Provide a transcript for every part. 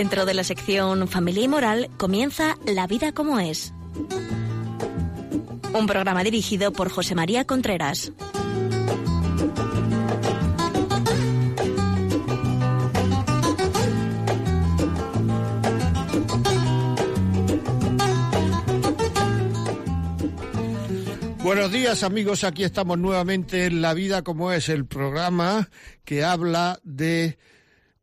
Dentro de la sección Familia y Moral comienza La vida como es. Un programa dirigido por José María Contreras. Buenos días amigos, aquí estamos nuevamente en La vida como es, el programa que habla de,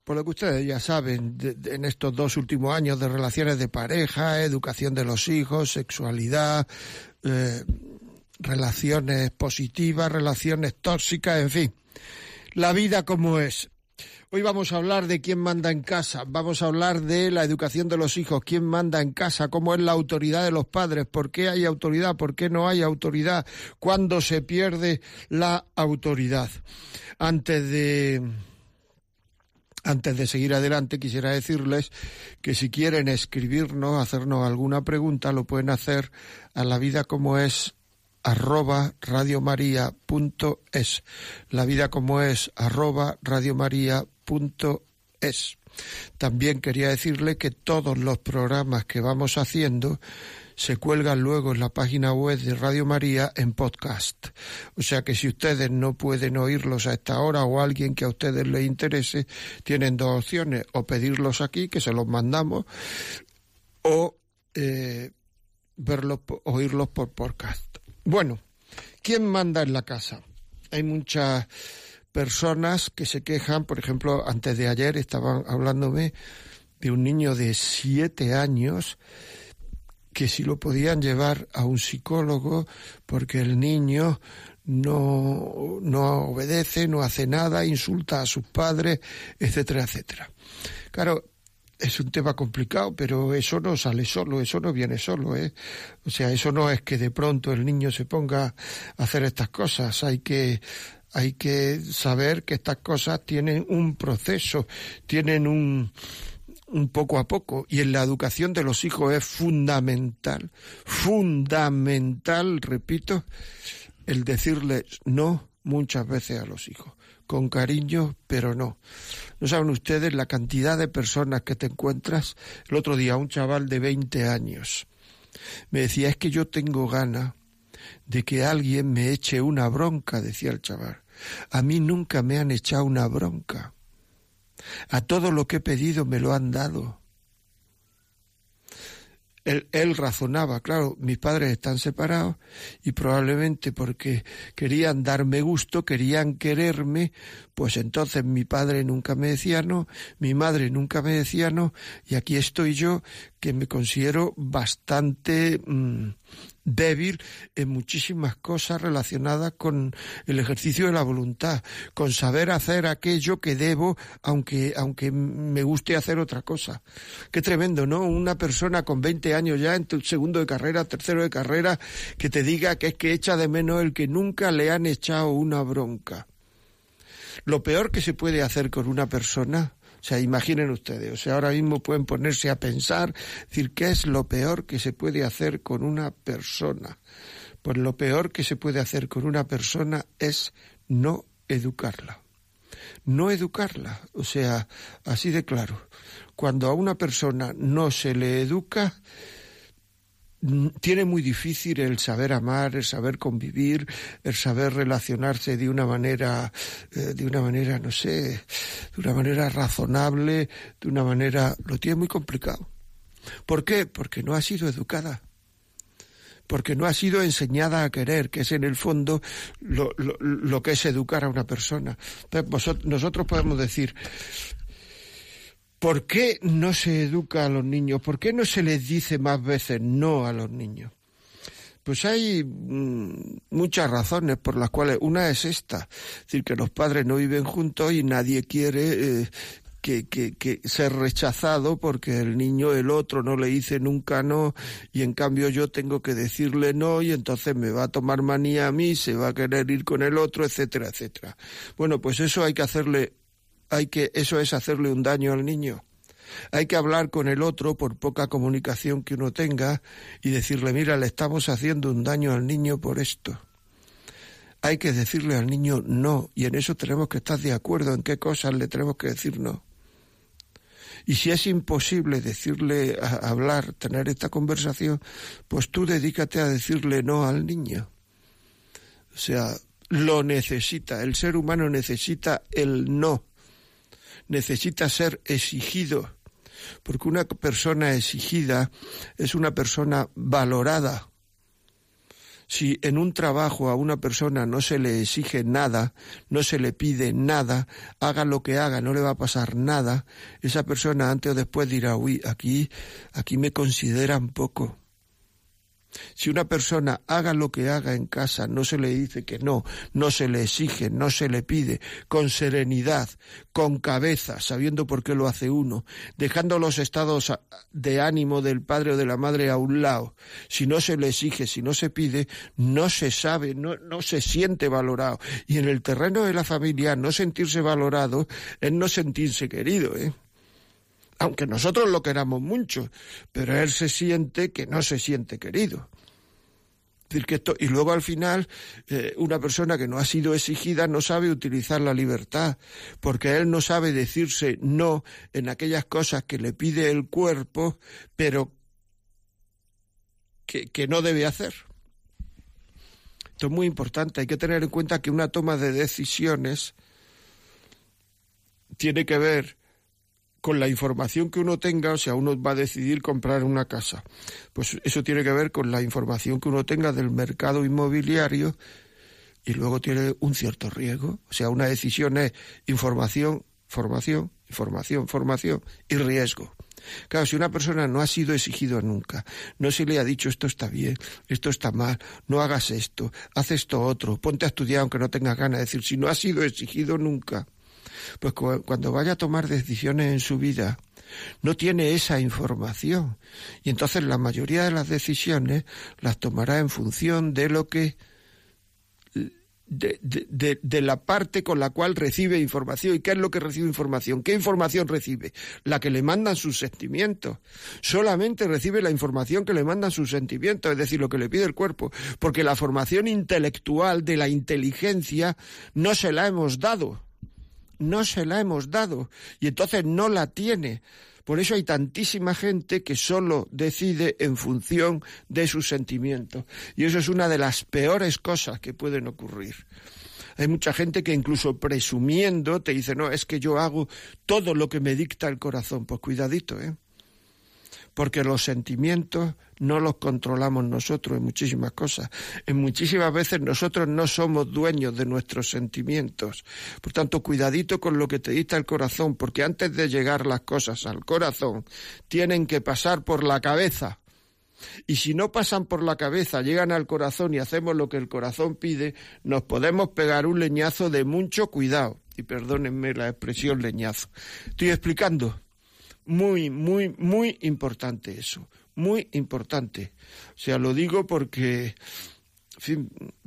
por lo que ustedes ya saben, en estos dos últimos años de relaciones de pareja, educación de los hijos, sexualidad, eh, relaciones positivas, relaciones tóxicas, en fin. La vida como es. Hoy vamos a hablar de quién manda en casa, vamos a hablar de la educación de los hijos, quién manda en casa, cómo es la autoridad de los padres, por qué hay autoridad, por qué no hay autoridad, cuándo se pierde la autoridad. Antes de antes de seguir adelante, quisiera decirles que si quieren escribirnos, hacernos alguna pregunta, lo pueden hacer a la vida como es arroba radiomaria.es. La vida como es arroba radiomaria.es. También quería decirle que todos los programas que vamos haciendo se cuelgan luego en la página web de Radio María en podcast. O sea que si ustedes no pueden oírlos a esta hora o alguien que a ustedes les interese, tienen dos opciones, o pedirlos aquí, que se los mandamos, o eh, verlos, oírlos por podcast. Bueno, ¿quién manda en la casa? Hay muchas personas que se quejan, por ejemplo, antes de ayer estaban hablándome de un niño de siete años que si lo podían llevar a un psicólogo porque el niño no, no obedece, no hace nada, insulta a sus padres, etcétera, etcétera. Claro, es un tema complicado, pero eso no sale solo, eso no viene solo, ¿eh? O sea, eso no es que de pronto el niño se ponga a hacer estas cosas, hay que hay que saber que estas cosas tienen un proceso, tienen un poco a poco y en la educación de los hijos es fundamental, fundamental, repito, el decirles no muchas veces a los hijos con cariño, pero no. No saben ustedes la cantidad de personas que te encuentras. El otro día un chaval de 20 años me decía, es que yo tengo gana de que alguien me eche una bronca, decía el chaval. A mí nunca me han echado una bronca. A todo lo que he pedido me lo han dado. Él, razonaba, claro, mis padres están separados y probablemente porque querían darme gusto, querían quererme, pues entonces mi padre nunca me decía no, mi madre nunca me decía no, y aquí estoy yo que me considero bastante mm, débil en muchísimas cosas relacionadas con el ejercicio de la voluntad, con saber hacer aquello que debo, aunque, aunque me guste hacer otra cosa. Qué tremendo, ¿no? Una persona con 20 años ya en tu segundo de carrera, tercero de carrera, que te diga que es que echa de menos el que nunca le han echado una bronca. Lo peor que se puede hacer con una persona sea, imaginen ustedes, o sea, ahora mismo pueden ponerse a pensar, decir, ¿qué es lo peor que se puede hacer con una persona? Pues lo peor que se puede hacer con una persona es no educarla. No educarla, o sea, así de claro. Cuando a una persona no se le educa, tiene muy difícil el saber amar, el saber convivir, el saber relacionarse de una manera, eh, de una manera, no sé, de una manera razonable, de una manera, lo tiene muy complicado. ¿Por qué? Porque no ha sido educada porque no ha sido enseñada a querer, que es en el fondo lo, lo, que es educar a una persona. nosotros podemos decir, ¿Por qué no se educa a los niños? ¿Por qué no se les dice más veces no a los niños? Pues hay mm, muchas razones por las cuales una es esta, es decir, que los padres no viven juntos y nadie quiere eh, que, que, que, ser rechazado porque el niño, el otro, no le dice nunca no y en cambio yo tengo que decirle no y entonces me va a tomar manía a mí, se va a querer ir con el otro, etcétera, etcétera. Bueno, pues eso hay que hacerle hay que, eso es hacerle un daño al niño. Hay que hablar con el otro por poca comunicación que uno tenga y decirle, mira, le estamos haciendo un daño al niño por esto. Hay que decirle al niño no, y en eso tenemos que estar de acuerdo en qué cosas le tenemos que decir no. Y si es imposible decirle, hablar, tener esta conversación, pues tú dedícate a decirle no al niño. O sea, lo necesita, el ser humano necesita el no, necesita ser exigido, porque una persona exigida es una persona valorada, si en un trabajo a una persona no se le exige nada, no se le pide nada, haga lo que haga, no le va a pasar nada, esa persona antes o después dirá, uy, aquí, aquí me consideran poco. Si una persona haga lo que haga en casa, no se le dice que no, no se le exige, no se le pide, con serenidad, con cabeza, sabiendo por qué lo hace uno, dejando los estados de ánimo del padre o de la madre a un lado. Si no se le exige, si no se pide, no se sabe, no, se siente valorado. Y en el terreno de la familia, no sentirse valorado es no sentirse querido, ¿eh? Aunque nosotros lo queramos mucho, pero él se siente que no se siente querido. y luego al final, eh, una persona que no ha sido exigida no sabe utilizar la libertad, porque él no sabe decirse no en aquellas cosas que le pide el cuerpo, pero que, que no debe hacer. Esto es muy importante. Hay que tener en cuenta que una toma de decisiones tiene que ver con la información que uno tenga, o sea, uno va a decidir comprar una casa. Pues eso tiene que ver con la información que uno tenga del mercado inmobiliario y luego tiene un cierto riesgo. O sea, una decisión es información, formación, información, formación y riesgo. Claro, si una persona no ha sido exigido nunca, no se le ha dicho esto está bien, esto está mal, no hagas esto, haz esto otro, ponte a estudiar aunque no tengas ganas, de decir, si no ha sido exigido nunca, pues cuando vaya a tomar decisiones en su vida, no tiene esa información. Y entonces la mayoría de las decisiones las tomará en función de lo que de, de, de, la parte con la cual recibe información. ¿Y qué es lo que recibe información? ¿Qué información recibe? La que le mandan sus sentimientos. Solamente recibe la información que le mandan sus sentimientos, es decir, lo que le pide el cuerpo. Porque la formación intelectual de la inteligencia no se la hemos dado no se la hemos dado y entonces no la tiene. Por eso hay tantísima gente que solo decide en función de sus sentimientos. Y eso es una de las peores cosas que pueden ocurrir. Hay mucha gente que incluso presumiendo te dice, no, es que yo hago todo lo que me dicta el corazón. Pues cuidadito, ¿eh? Porque los sentimientos no los controlamos nosotros en muchísimas cosas. En muchísimas veces nosotros no somos dueños de nuestros sentimientos. Por tanto, cuidadito con lo que te dicta el corazón, porque antes de llegar las cosas al corazón, tienen que pasar por la cabeza. Y si no pasan por la cabeza, llegan al corazón y hacemos lo que el corazón pide, nos podemos pegar un leñazo de mucho cuidado. Y perdónenme la expresión leñazo. ¿Estoy explicando? Muy, muy, muy importante eso, muy importante. O sea, lo digo porque,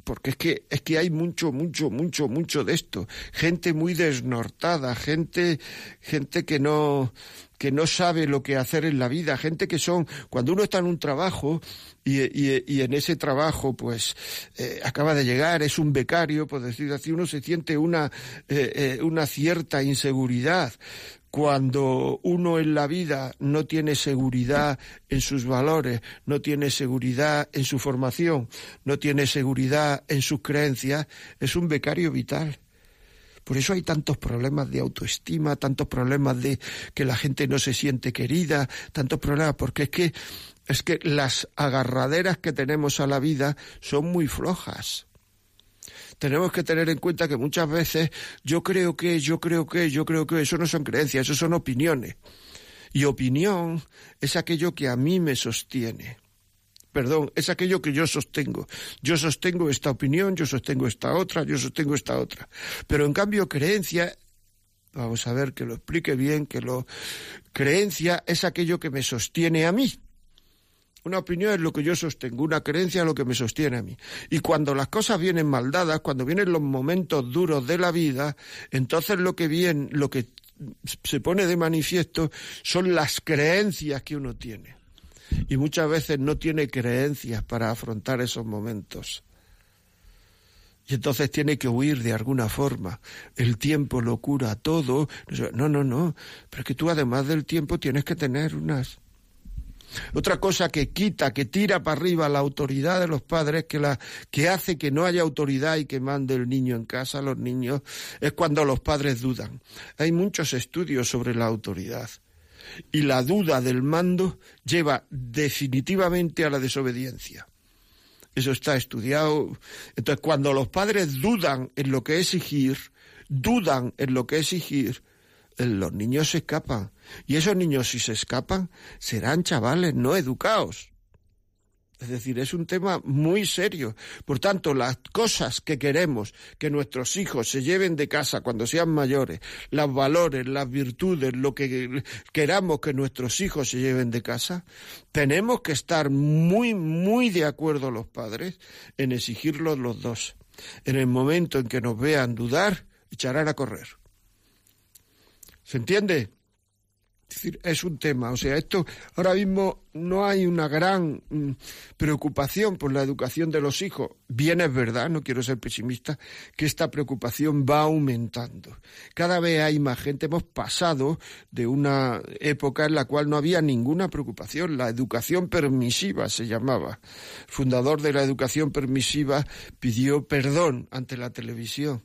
porque es que, es que hay mucho, mucho, mucho, mucho de esto. Gente muy desnortada, gente, gente que no, que no sabe lo que hacer en la vida, gente que son, cuando uno está en un trabajo y, y, en ese trabajo pues eh, acaba de llegar, es un becario, por decir así, uno se siente una, eh, eh, una cierta inseguridad cuando uno en la vida no tiene seguridad en sus valores, no tiene seguridad en su formación, no tiene seguridad en sus creencias, es un becario vital. Por eso hay tantos problemas de autoestima, tantos problemas de que la gente no se siente querida, tantos problemas, porque es que es que las agarraderas que tenemos a la vida son muy flojas tenemos que tener en cuenta que muchas veces yo creo que, yo creo que, yo creo que, eso no son creencias, eso son opiniones. Y opinión es aquello que a mí me sostiene. Perdón, es aquello que yo sostengo. Yo sostengo esta opinión, yo sostengo esta otra, yo sostengo esta otra. Pero en cambio, creencia vamos a ver que lo explique bien, que lo creencia es aquello que me sostiene a mí. Una opinión es lo que yo sostengo, una creencia es lo que me sostiene a mí. Y cuando las cosas vienen mal dadas, cuando vienen los momentos duros de la vida, entonces lo que viene, lo que se pone de manifiesto son las creencias que uno tiene. Y muchas veces no tiene creencias para afrontar esos momentos. y entonces tiene que huir de alguna forma. El tiempo lo cura todo. No, no, no. Pero es que tú además del tiempo tienes que tener unas... Otra cosa que quita, que tira para arriba la autoridad de los padres, que, la, que hace que no haya autoridad y que mande el niño en casa a los niños, es cuando los padres dudan. Hay muchos estudios sobre la autoridad. Y la duda del mando lleva definitivamente a la desobediencia. Eso está estudiado. Entonces, cuando los padres dudan en lo que exigir, dudan en lo que exigir, los niños se escapan. Y esos niños, si se escapan, serán chavales no educados. Es decir, es un tema muy serio. Por tanto, las cosas que queremos que nuestros hijos se lleven de casa cuando sean mayores, los valores, las virtudes, lo que queramos que nuestros hijos se lleven de casa, tenemos que estar muy, muy de acuerdo los padres en exigirlos los dos. En el momento en que nos vean dudar, echarán a correr. ¿Se entiende? Es decir, es un tema. O sea, esto ahora mismo no hay una gran mm, preocupación por la educación de los hijos. Bien es verdad, no quiero ser pesimista, que esta preocupación va aumentando. Cada vez hay más gente. Hemos pasado de una época en la cual no había ninguna preocupación. La educación permisiva se llamaba. El fundador de la educación permisiva pidió perdón ante la televisión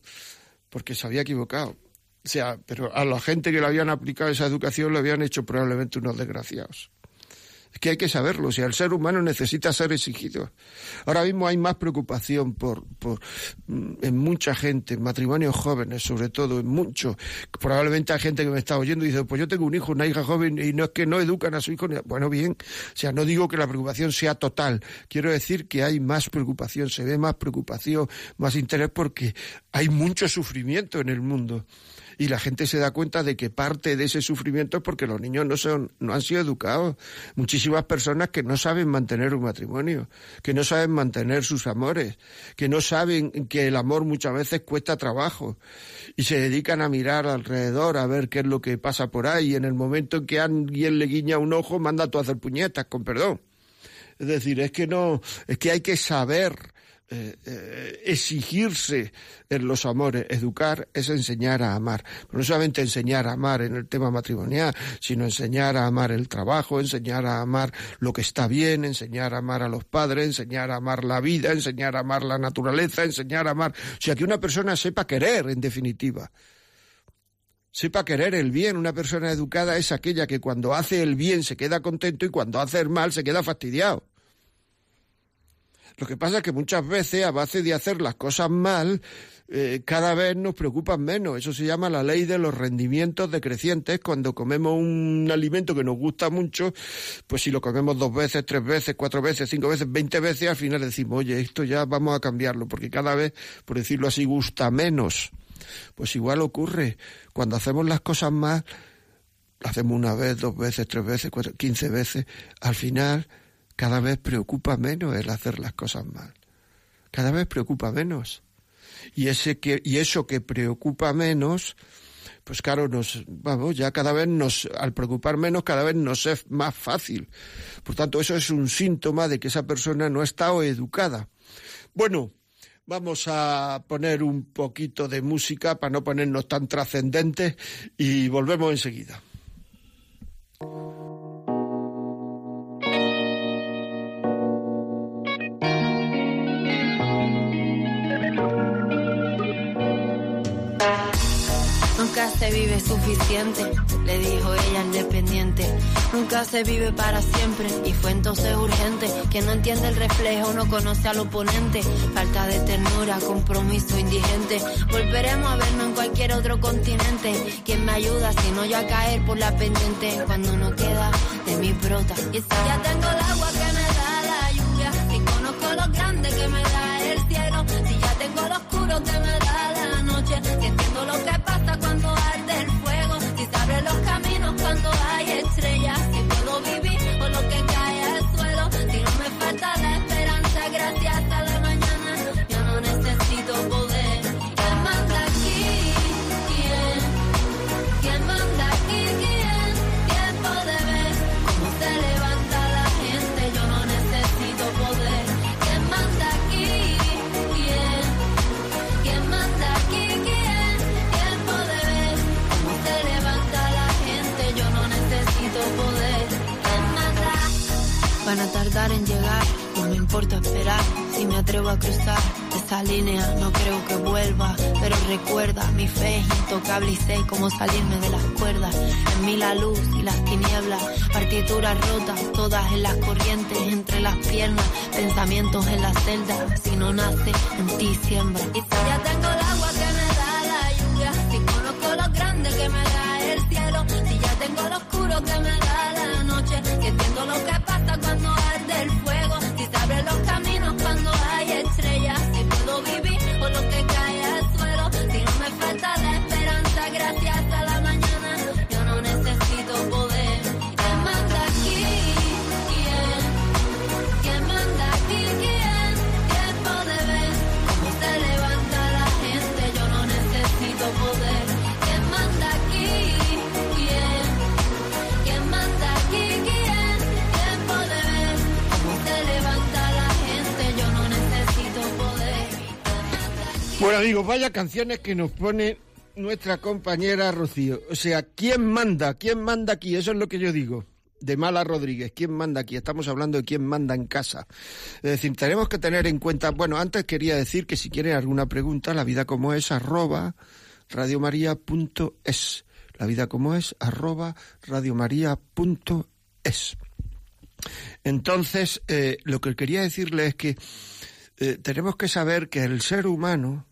porque se había equivocado o sea, pero a la gente que le habían aplicado esa educación lo habían hecho probablemente unos desgraciados. Es que hay que saberlo, o sea, el ser humano necesita ser exigido. Ahora mismo hay más preocupación por, por mm, en mucha gente, en matrimonios jóvenes sobre todo, en mucho. Probablemente hay gente que me está oyendo y dice, pues yo tengo un hijo, una hija joven y no es que no educan a su hijo. Bueno, bien, o sea, no digo que la preocupación sea total, quiero decir que hay más preocupación, se ve más preocupación, más interés porque hay mucho sufrimiento en el mundo y la gente se da cuenta de que parte de ese sufrimiento es porque los niños no, son, no han sido educados. Muchísimas personas que no saben mantener un matrimonio, que no saben mantener sus amores, que no saben que el amor muchas veces cuesta trabajo y se dedican a mirar alrededor a ver qué es lo que pasa por ahí y en el momento en que alguien le guiña un ojo manda a hacer puñetas, con perdón. Es decir, es que no, es que hay que saber eh, eh, exigirse en los amores, educar es enseñar a amar. no solamente enseñar a amar en el tema matrimonial, sino enseñar a amar el trabajo, enseñar a amar lo que está bien, enseñar a amar a los padres, enseñar a amar la vida, enseñar a amar la naturaleza, enseñar a amar. O sea, que una persona sepa querer, en definitiva sepa querer el bien. Una persona educada es aquella que cuando hace el bien se queda contento y cuando hace el mal se queda fastidiado. Lo que pasa es que muchas veces, a base de hacer las cosas mal, eh, cada vez nos preocupan menos. Eso se llama la ley de los rendimientos decrecientes. Cuando comemos un alimento que nos gusta mucho, pues si lo comemos dos veces, tres veces, cuatro veces, cinco veces, veinte veces, al final decimos, oye, esto ya vamos a cambiarlo, porque cada vez, por decirlo así, gusta menos. Pues igual ocurre. Cuando hacemos las cosas mal, hacemos una vez, dos veces, tres veces, cuatro, quince veces, al final cada vez preocupa menos el hacer las cosas mal. Cada vez preocupa menos. Y, ese que, y eso que preocupa menos, pues claro, nos, vamos, ya cada vez nos, al preocupar menos, cada vez nos es más fácil. Por tanto, eso es un síntoma de que esa persona no ha estado educada. Bueno, vamos a poner un poquito de música para no ponernos tan trascendentes y volvemos enseguida. Vive suficiente, le dijo ella independiente. Nunca se vive para siempre y fue entonces urgente. Que no entiende el reflejo, no conoce al oponente. Falta de ternura, compromiso indigente. Volveremos a vernos en cualquier otro continente. ¿Quién me ayuda si no yo a caer por la pendiente? Cuando no queda de mi brota. Y si ya tengo el agua que me da la lluvia, si conozco lo grande que me da el cielo, si ya tengo lo oscuro que me da la noche, si entiendo lo que pasa van a tardar en llegar, no me importa esperar, si me atrevo a cruzar esa línea no creo que vuelva, pero recuerda, mi fe es intocable y sé cómo salirme de las cuerdas, en mí la luz y las tinieblas, partituras rotas, todas en las corrientes, entre las piernas, pensamientos en la celda, si no nace, en ti siembra. Y si ya tengo el agua que me da la lluvia, si conozco lo grande que me da el cielo, si ya tengo lo oscuro que me digo, vaya canciones que nos pone nuestra compañera Rocío. O sea, ¿quién manda? ¿Quién manda aquí? Eso es lo que yo digo. De Mala Rodríguez, ¿quién manda aquí? Estamos hablando de quién manda en casa. Es decir, tenemos que tener en cuenta, bueno, antes quería decir que si quieren alguna pregunta, la vida como es, arroba radiomaria.es. La vida como es, arroba radiomaria.es. Entonces, eh, lo que quería decirle es que eh, tenemos que saber que el ser humano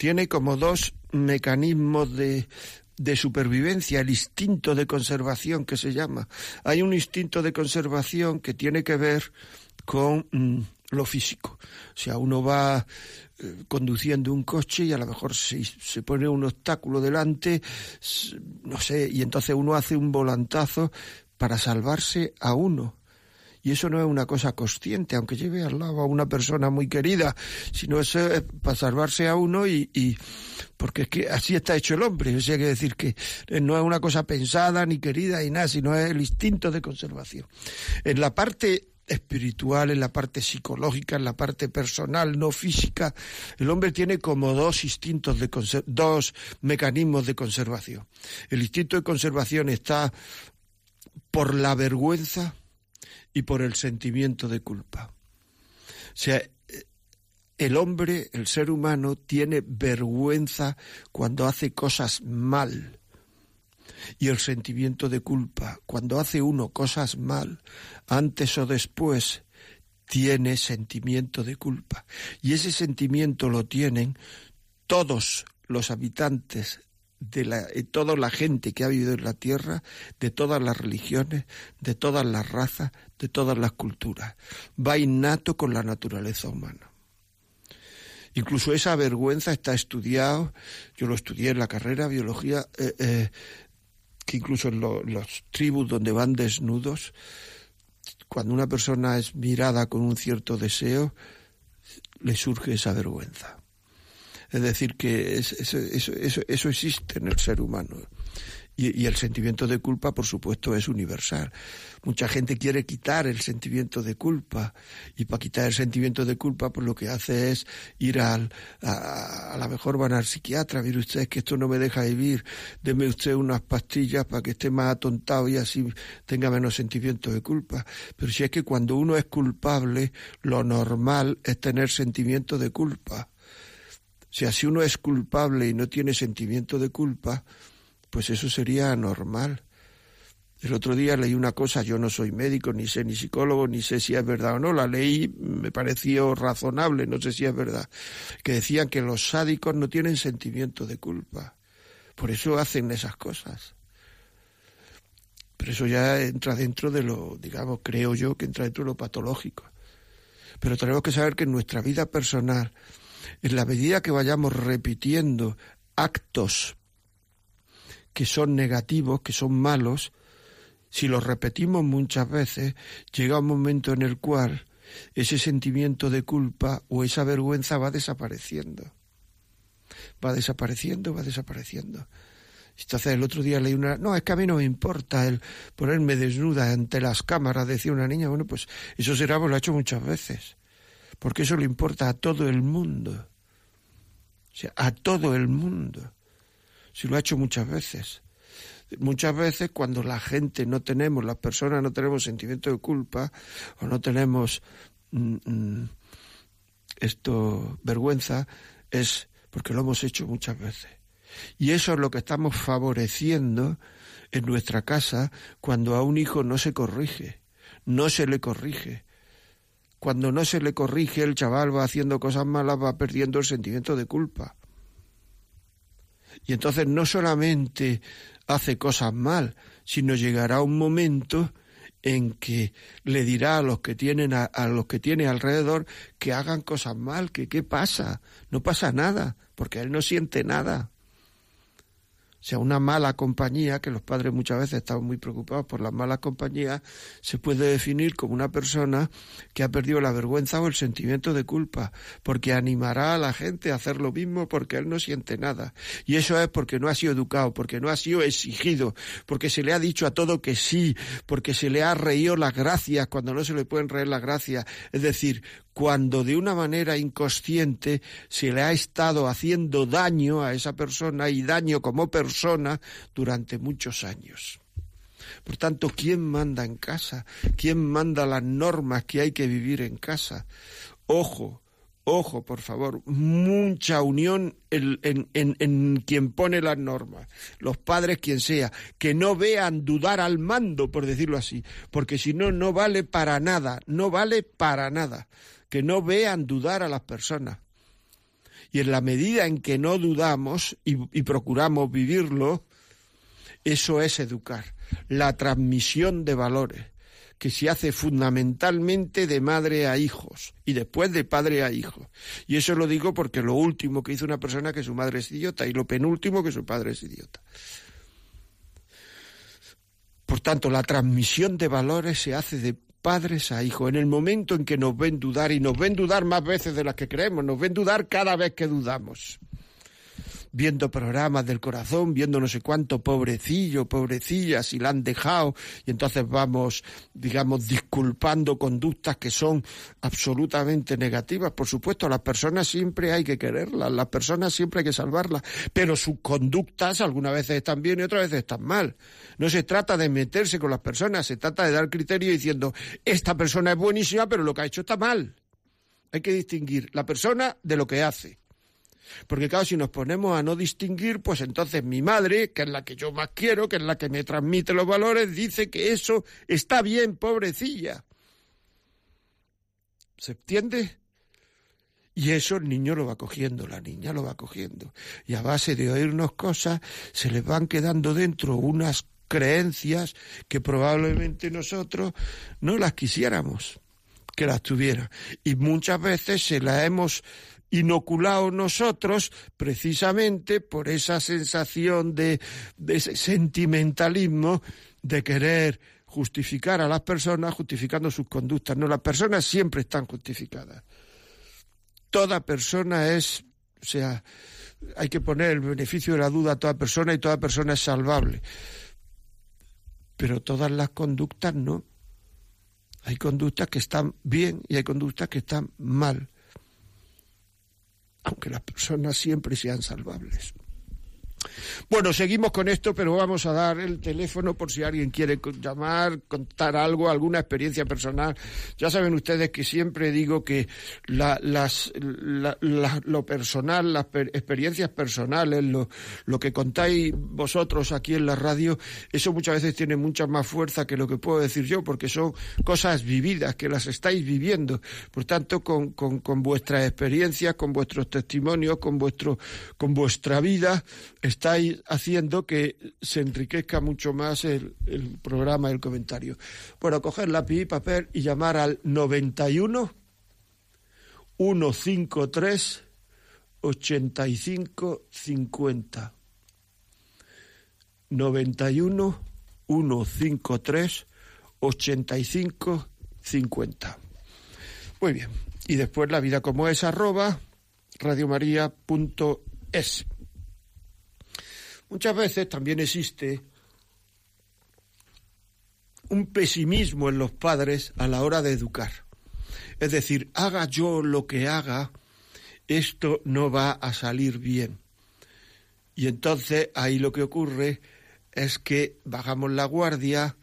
tiene como dos mecanismos de, de supervivencia, el instinto de conservación que se llama. Hay un instinto de conservación que tiene que ver con mm, lo físico. O sea, uno va eh, conduciendo un coche y a lo mejor se, se pone un obstáculo delante, no sé, y entonces uno hace un volantazo para salvarse a uno. Y eso no es una cosa consciente, aunque lleve al lado a una persona muy querida, sino eso es para salvarse a uno y, y porque es que así está hecho el hombre. O sea, que decir que no es una cosa pensada ni querida y nada, sino es el instinto de conservación. En la parte espiritual, en la parte psicológica, en la parte personal, no física, el hombre tiene como dos instintos de dos mecanismos de conservación. El instinto de conservación está por la vergüenza y por el sentimiento de culpa. O sea, eh, el hombre, el ser humano, tiene vergüenza cuando hace cosas mal. Y el sentimiento de culpa, cuando hace uno cosas mal, antes o después, tiene sentimiento de culpa. Y ese sentimiento lo tienen todos los habitantes de la, eh, toda la gente que ha vivido en la tierra, de todas las religiones, de todas las razas, de todas las culturas. Va innato con la naturaleza humana. Incluso esa vergüenza está estudiado, yo lo estudié en la carrera biología, eh, eh, que incluso en lo- los tribus donde van desnudos, cuando una persona es mirada con un cierto deseo, le surge esa vergüenza. Es decir, que es- eso, eso, eso, existe en el ser humano. Y, el sentimiento de culpa, por supuesto, es universal. Mucha gente quiere quitar el sentimiento de culpa y para quitar el sentimiento de culpa, pues lo que hace es ir al, a, a lo mejor van al psiquiatra, mire usted que esto no me deja vivir, deme usted unas pastillas para que esté más atontado y así tenga menos sentimiento de culpa. Pero si es que cuando uno es culpable, lo normal es tener sentimiento de culpa. O sea, si uno es culpable y no tiene sentimiento de culpa, pues eso sería anormal. El otro día leí una cosa, yo no soy médico, ni sé ni psicólogo, ni sé si es verdad o no, la leí, me pareció razonable, no sé si es verdad, que decían que los sádicos no tienen sentimiento de culpa. Por eso hacen esas cosas. Pero eso ya entra dentro de lo, digamos, creo yo que entra dentro de lo patológico. Pero tenemos que saber que en nuestra vida personal, en la medida que vayamos repitiendo actos que son negativos, que son malos, si los repetimos muchas veces, llega un momento en el cual ese sentimiento de culpa o esa vergüenza va desapareciendo. Va desapareciendo, va desapareciendo. Entonces el otro día leí una... No, es que a mí no me importa el ponerme desnuda ante las cámaras, decía una niña. Bueno, pues eso será, pues lo ha hecho muchas veces. Porque eso le importa a todo el mundo. O sea, a todo el mundo. Si lo ha hecho muchas veces. Muchas veces cuando la gente no tenemos, las personas no tenemos sentimiento de culpa o no tenemos mm, mm, esto vergüenza, es porque lo hemos hecho muchas veces. Y eso es lo que estamos favoreciendo en nuestra casa cuando a un hijo no se corrige, no se le corrige. Cuando no se le corrige, el chaval va haciendo cosas malas, va perdiendo el sentimiento de culpa. Y entonces no solamente hace cosas mal, sino llegará un momento en que le dirá a los que tienen a, a, los que tiene alrededor que hagan cosas mal, que qué pasa, no pasa nada, porque él no siente nada. Sea, una mala compañía, que los padres muchas veces están muy preocupados por las malas compañías, se puede definir como una persona que ha perdido la vergüenza o el sentimiento de culpa, porque animará a la gente a hacer lo mismo porque él no siente nada. Y eso es porque no ha sido educado, porque no ha sido exigido, porque se le ha dicho a todo que sí, porque se le ha reído las gracias cuando no se le pueden reír las gracias. Es decir, cuando de una manera inconsciente se le ha estado haciendo daño a esa persona y daño como persona durante muchos años. Por tanto, ¿quién manda en casa? ¿Quién manda las normas que hay que vivir en casa? Ojo, ojo, por favor, mucha unión en, en, en, quien pone las normas, los padres, quien sea, que no vean dudar al mando, por decirlo así, porque si no, no vale para nada, no vale para nada que no vean dudar a las personas. Y en la medida en que no dudamos y, procuramos vivirlo, eso es educar, la transmisión de valores que se hace fundamentalmente de madre a hijos y después de padre a hijo. Y eso lo digo porque lo último que hizo una persona que su madre es idiota y lo penúltimo que su padre es idiota. Por tanto, la transmisión de valores se hace de padres a hijos, en el momento en que nos ven dudar, y nos ven dudar más veces de las que creemos, nos ven dudar cada vez que dudamos viendo programas del corazón, viendo no sé cuánto pobrecillo, pobrecilla, si la han dejado, y entonces vamos, digamos, disculpando conductas que son absolutamente negativas. Por supuesto, las personas siempre hay que quererlas, las personas siempre hay que salvarlas, pero sus conductas algunas veces están bien y otras veces están mal. No se trata de meterse con las personas, se trata de dar criterio diciendo, esta persona es buenísima, pero lo que ha hecho está mal. Hay que distinguir la persona de lo que hace. Porque claro, si nos ponemos a no distinguir, pues entonces mi madre, que es la que yo más quiero, que es la que me transmite los valores, dice que eso está bien, pobrecilla. ¿Se entiende? Y eso el niño lo va cogiendo, la niña lo va cogiendo. Y a base de oírnos cosas, se les van quedando dentro unas creencias que probablemente nosotros no las quisiéramos que las tuviera. Y muchas veces se las hemos inoculado nosotros precisamente por esa sensación de, de ese sentimentalismo de querer justificar a las personas justificando sus conductas. No, las personas siempre están justificadas. Toda persona es, o sea, hay que poner el beneficio de la duda a toda persona y toda persona es salvable. Pero todas las conductas no. Hay conductas que están bien y hay conductas que están mal aunque las personas siempre sean salvables. Bueno, seguimos con esto, pero vamos a dar el teléfono por si alguien quiere llamar, contar algo, alguna experiencia personal. Ya saben ustedes que siempre digo que las, lo personal, las experiencias personales, lo, que contáis vosotros aquí en la radio, eso muchas veces tiene mucha más fuerza que lo que puedo decir yo, porque son cosas vividas, que las estáis viviendo. Por tanto, con, con, con vuestras experiencias, con vuestros testimonios, con, vuestro, con vuestra vida, estáis haciendo que se enriquezca mucho más el, el programa, el comentario. Bueno, coger lápiz y papel y llamar al 91 153 85 50. 91 153 85 50. Muy bien. Y después la vida como es arroba radiomaria.es. Muchas veces también existe un pesimismo en los padres a la hora de educar. Es decir, haga yo lo que haga, esto no va a salir bien. Y entonces ahí lo que ocurre es que bajamos la guardia,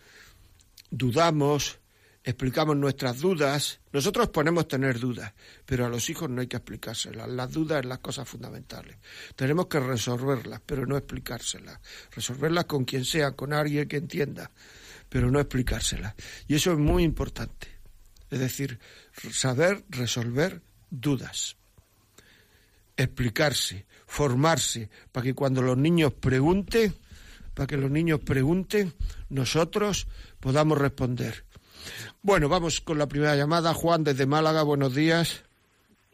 dudamos, explicamos nuestras dudas. Nosotros ponemos tener dudas, pero a los hijos no hay que explicárselas. Las dudas son las cosas fundamentales. Tenemos que resolverlas, pero no explicárselas. Resolverlas con quien sea, con alguien que entienda, pero no explicárselas. Y eso es muy importante. Es decir, saber resolver dudas. Explicarse, formarse, para que cuando los niños pregunten, para que los niños pregunten, nosotros podamos responder. Bueno, vamos con la primera llamada. Juan, desde Málaga, buenos días.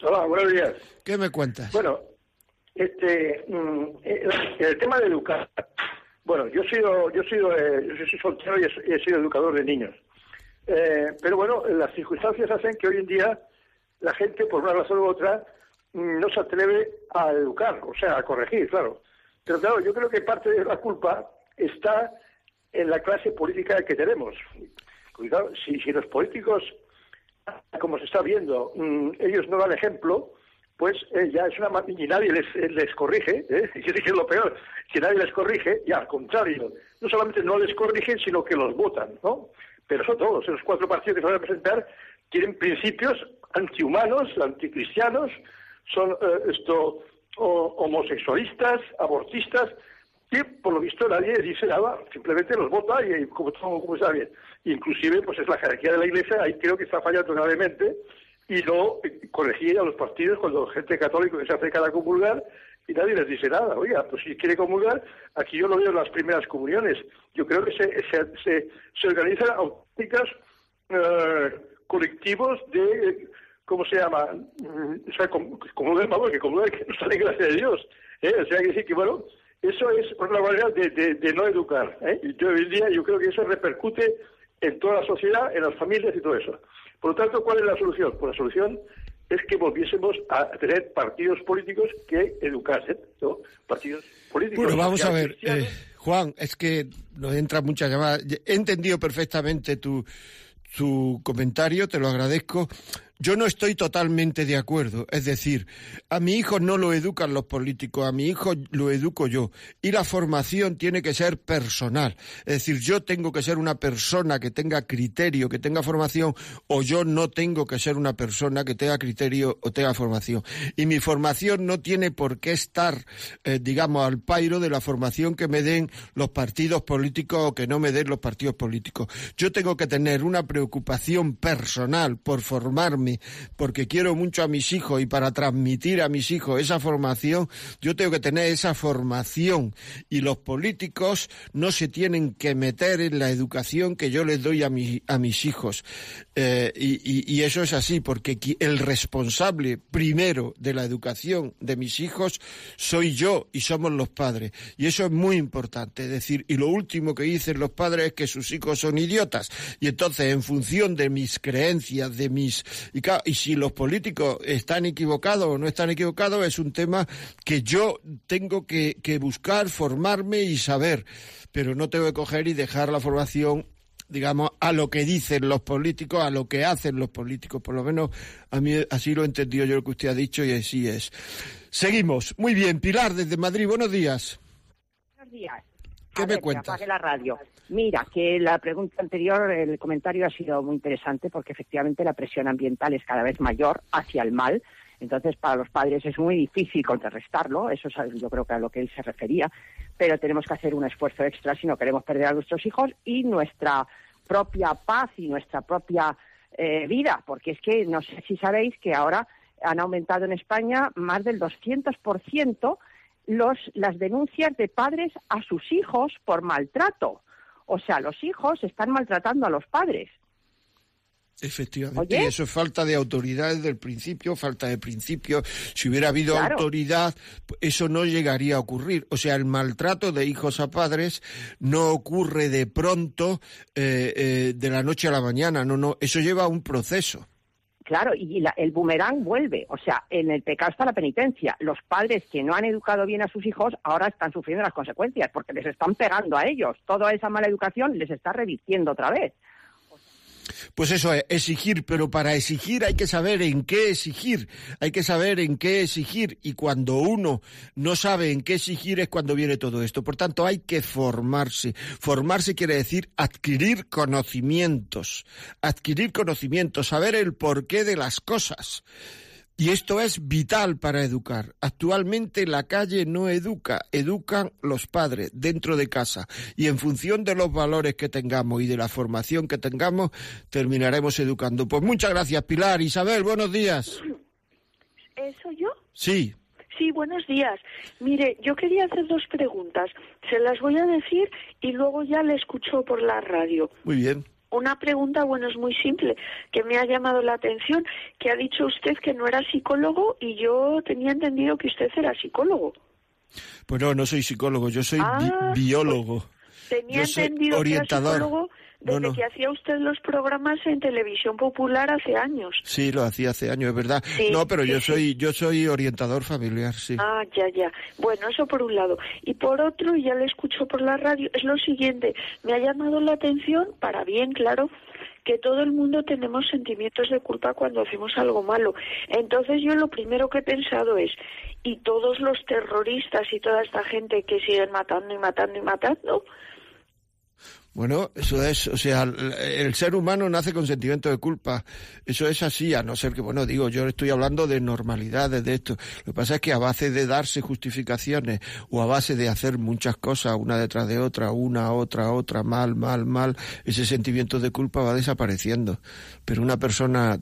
Hola, buenos días. ¿Qué me cuentas? Bueno, este, mm, el, tema de educar. Bueno, yo he sido, yo he sido, eh, yo soy soltero y he, sido educador de niños. Eh, pero bueno, las circunstancias hacen que hoy en día la gente, por una razón u otra, mm, no se atreve a educar, o sea, a corregir, claro. Pero claro, yo creo que parte de la culpa está en la clase política que tenemos. Cuidado, si, si los políticos, como se está viendo, mm, ellos no dan ejemplo, pues eh, ya es una y nadie les, eh, les corrige, ¿eh? y es lo peor, si nadie les corrige, y al contrario, no solamente no les corrigen, sino que los votan, ¿no? Pero son todos, los cuatro partidos que van a presentar tienen principios antihumanos, anticristianos, son eh, esto homosexualistas, abortistas, y por lo visto nadie dice nada, simplemente los vota y, como, como está bien. Inclusive, pues es la jerarquía de la Iglesia, ahí creo que está fallando gravemente, y no corregir a los partidos cuando gente católica que se acerca a comulgar y nadie les dice nada. Oiga, pues si quiere comulgar, aquí yo lo veo en las primeras comuniones. Yo creo que se, se, se, organizan auténticas eh, colectivos de, ¿cómo se llama? Mm, o sea, como vamos, que como que no sale gracia de Dios. ¿eh? O sea, que decir que, bueno, eso es una manera de, de, no educar. ¿eh? Y yo, hoy en día yo creo que eso repercute en toda la sociedad, en las familias y todo eso. Por lo tanto, ¿cuál es la solución? Pues la solución es que volviésemos a tener partidos políticos que educasen, ¿no? Partidos políticos. Bueno, vamos a ver, eh, Juan, es que nos entra mucha llamada. He entendido perfectamente tu, tu comentario, te lo agradezco. Yo no estoy totalmente de acuerdo. Es decir, a mi hijo no lo educan los políticos, a mi hijo lo educo yo. Y la formación tiene que ser personal. Es decir, yo tengo que ser una persona que tenga criterio, que tenga formación, o yo no tengo que ser una persona que tenga criterio o tenga formación. Y mi formación no tiene por qué estar, eh, digamos, al pairo de la formación que me den los partidos políticos o que no me den los partidos políticos. Yo tengo que tener una preocupación personal por formarme porque quiero mucho a mis hijos y para transmitir a mis hijos esa formación, yo tengo que tener esa formación y los políticos no se tienen que meter en la educación que yo les doy a, a mis hijos. Eh, y, eso es así, porque el responsable primero de la educación de mis hijos soy yo y somos los padres. Y eso es muy importante. Es decir, y lo último que dicen los padres es que sus hijos son idiotas. Y entonces, en función de mis creencias, de mis y, si los políticos están equivocados o no están equivocados, es un tema que yo tengo que, buscar, formarme y saber. Pero no tengo que coger y dejar la formación digamos, a lo que dicen los políticos, a lo que hacen los políticos. Por lo menos a mí así lo he entendido yo lo que usted ha dicho y así es. Seguimos. Muy bien, Pilar, desde Madrid. Buenos días. Buenos días. ¿Qué me cuentas? la radio. Mira, que la pregunta anterior, el comentario ha sido muy interesante porque efectivamente la presión ambiental es cada vez mayor hacia el mal. Entonces, para los padres es muy difícil contrarrestarlo, eso es yo creo que a lo que él se refería, pero tenemos que hacer un esfuerzo extra si no queremos perder a nuestros hijos y nuestra propia paz y nuestra propia eh, vida, porque es que no sé si sabéis que ahora han aumentado en España más del 200% los, las denuncias de padres a sus hijos por maltrato. O sea, los hijos están maltratando a los padres. Efectivamente, y eso es falta de autoridad desde el principio, falta de principio. Si hubiera habido autoridad, eso no llegaría a ocurrir. O sea, el maltrato de hijos a padres no ocurre de pronto, eh, eh, de la noche a la mañana. No, no, eso lleva a un proceso. Claro, y el boomerang vuelve. O sea, en el pecado está la penitencia. Los padres que no han educado bien a sus hijos ahora están sufriendo las consecuencias porque les están pegando a ellos. Toda esa mala educación les está revirtiendo otra vez. Pues eso es, exigir, pero para exigir hay que saber en qué exigir, hay que saber en qué exigir y cuando uno no sabe en qué exigir es cuando viene todo esto. Por tanto, hay que formarse. Formarse quiere decir adquirir conocimientos, adquirir conocimientos, saber el porqué de las cosas. Y esto es vital para educar. Actualmente la calle no educa, educan los padres dentro de casa. Y en función de los valores que tengamos y de la formación que tengamos, terminaremos educando. Pues muchas gracias, Pilar. Isabel, buenos días. ¿Soy yo? Sí. Sí, buenos días. Mire, yo quería hacer dos preguntas. Se las voy a decir y luego ya le escucho por la radio. Muy bien una pregunta, bueno, es muy simple, que me ha llamado la atención, que ha dicho usted que no era psicólogo y yo tenía entendido que usted era psicólogo. Pues no, no soy psicólogo, yo soy ah, biólogo. tenía entendido orientador. que era psicólogo desde que hacía usted los programas en televisión popular hace años. Sí, lo hacía hace años, es verdad. no, pero yo soy yo soy orientador familiar, sí. Ah, ya, ya. Bueno, eso por un lado. Y por otro, y ya lo escucho por la radio, es lo siguiente. Me ha llamado la atención, para bien, claro, que todo el mundo tenemos sentimientos de culpa cuando hacemos algo malo. Entonces yo lo primero que he pensado es, ¿y todos los terroristas y toda esta gente que siguen matando y matando y matando? Bueno, eso es, o sea, el ser humano nace con sentimiento de culpa. Eso es así, a no ser que, bueno, digo, yo estoy hablando de normalidades de esto. Lo que pasa es que a base de darse justificaciones o a base de hacer muchas cosas una detrás de otra, una, otra, otra, mal, mal, mal, ese sentimiento de culpa va desapareciendo. Pero una persona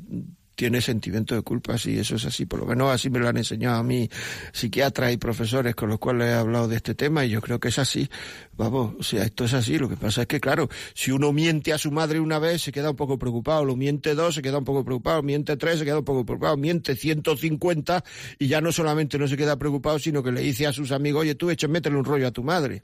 tiene sentimiento de culpa, sí, eso es así, por lo menos así me lo han enseñado a mí psiquiatras y profesores con los cuales he hablado de este tema y yo creo que es así, vamos, o sea, esto es así, lo que pasa es que claro, si uno miente a su madre una vez se queda un poco preocupado, lo miente dos se queda un poco preocupado, miente tres se queda un poco preocupado, miente 150 y ya no solamente no se queda preocupado, sino que le dice a sus amigos, oye, tú echa, métele un rollo a tu madre.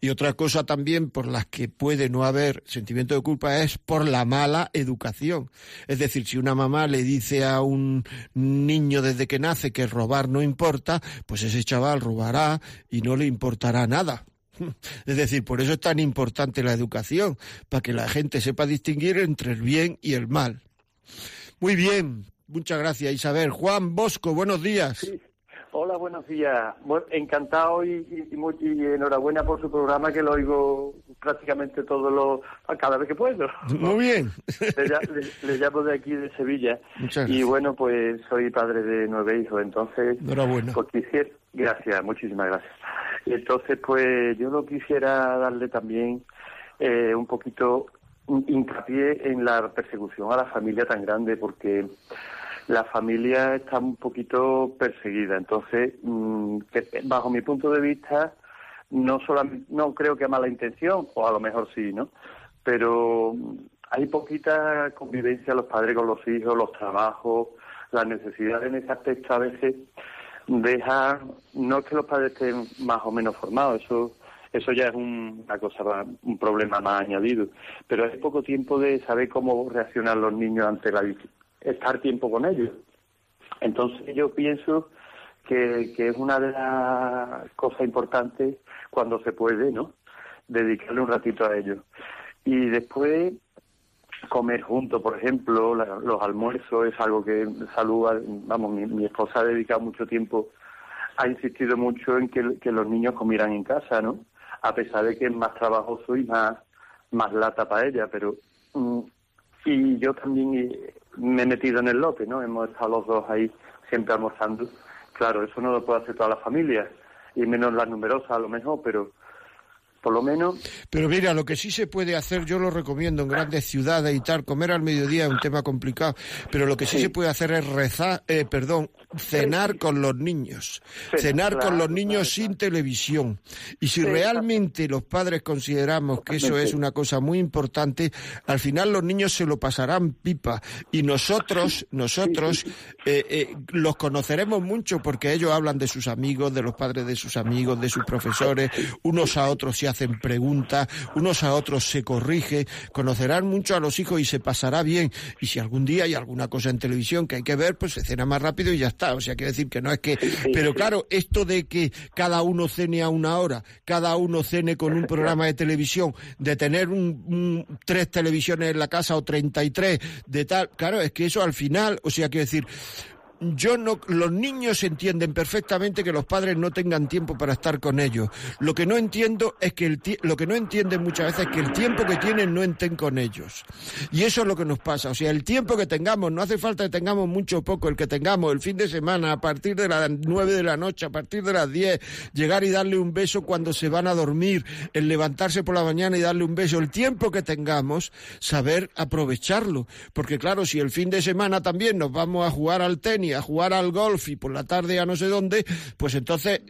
Y otra cosa también por la que puede no haber sentimiento de culpa es por la mala educación. Es decir, si una mamá le dice a un niño desde que nace que robar no importa, pues ese chaval robará y no le importará nada. Es decir, por eso es tan importante la educación, para que la gente sepa distinguir entre el bien y el mal. Muy bien, muchas gracias Isabel. Juan Bosco, buenos días. Hola, buenos días. encantado y, enhorabuena por su programa que lo oigo prácticamente todos los cada vez que puedo. Muy bien. Le, llamo de aquí de Sevilla y bueno, pues soy padre de nueve hijos, entonces enhorabuena. Pues quisiera, gracias, muchísimas gracias. Y entonces pues yo lo quisiera darle también eh, un poquito hincapié en la persecución a la familia tan grande porque la familia está un poquito perseguida. Entonces, mm, bajo mi punto de vista, no solamente, no creo que a mala intención, o a lo mejor sí, ¿no? Pero hay poquita convivencia los padres con los hijos, los trabajos, las necesidades en ese aspecto a veces deja, no es que los padres estén más o menos formados, eso eso ya es una cosa, un problema más añadido, pero hay poco tiempo de saber cómo reaccionar los niños ante la estar tiempo con ellos. Entonces yo pienso que, que es una de las cosas importantes cuando se puede, ¿no? Dedicarle un ratito a ellos. Y después comer juntos, por ejemplo, los almuerzos es algo que saluda, vamos, mi, esposa ha dedicado mucho tiempo, ha insistido mucho en que, que, los niños comieran en casa, ¿no? A pesar de que es más trabajoso y más, más lata para ella, pero mm, y yo también me he metido en el lote, ¿no? Hemos estado los dos ahí siempre almorzando. Claro, eso no lo puede hacer toda la familia, y menos las numerosas a lo mejor, pero por lo menos. Pero mira, lo que sí se puede hacer, yo lo recomiendo en grandes ciudades y tal, comer al mediodía es un tema complicado, pero lo que sí, se puede hacer es rezar, eh, perdón, cenar con los niños, cenar con los niños sin televisión. Y si realmente los padres consideramos que eso es una cosa muy importante, al final los niños se lo pasarán pipa. Y nosotros, nosotros eh, eh, los conoceremos mucho porque ellos hablan de sus amigos, de los padres de sus amigos, de sus profesores, unos a otros se hacen preguntas, unos a otros se corrige, conocerán mucho a los hijos y se pasará bien. Y si algún día hay alguna cosa en televisión que hay que ver, pues se cena más rápido y ya está. O sea, quiere decir que no es que... Pero claro, esto de que cada uno cene a una hora, cada uno cene con un programa de televisión, de tener un, tres televisiones en la casa o 33, de tal, claro, es que eso al final, o sea, quiero decir, yo no, los niños entienden perfectamente que los padres no tengan tiempo para estar con ellos. Lo que no entiendo es que el, lo que no entienden muchas veces es que el tiempo que tienen no estén con ellos. Y eso es lo que nos pasa. O sea, el tiempo que tengamos, no hace falta que tengamos mucho o poco, el que tengamos el fin de semana, a partir de las nueve de la noche, a partir de las diez, llegar y darle un beso cuando se van a dormir, el levantarse por la mañana y darle un beso, el tiempo que tengamos, saber aprovecharlo. Porque claro, si el fin de semana también nos vamos a jugar al tenis, a jugar al golf y por la tarde a no sé dónde, pues entonces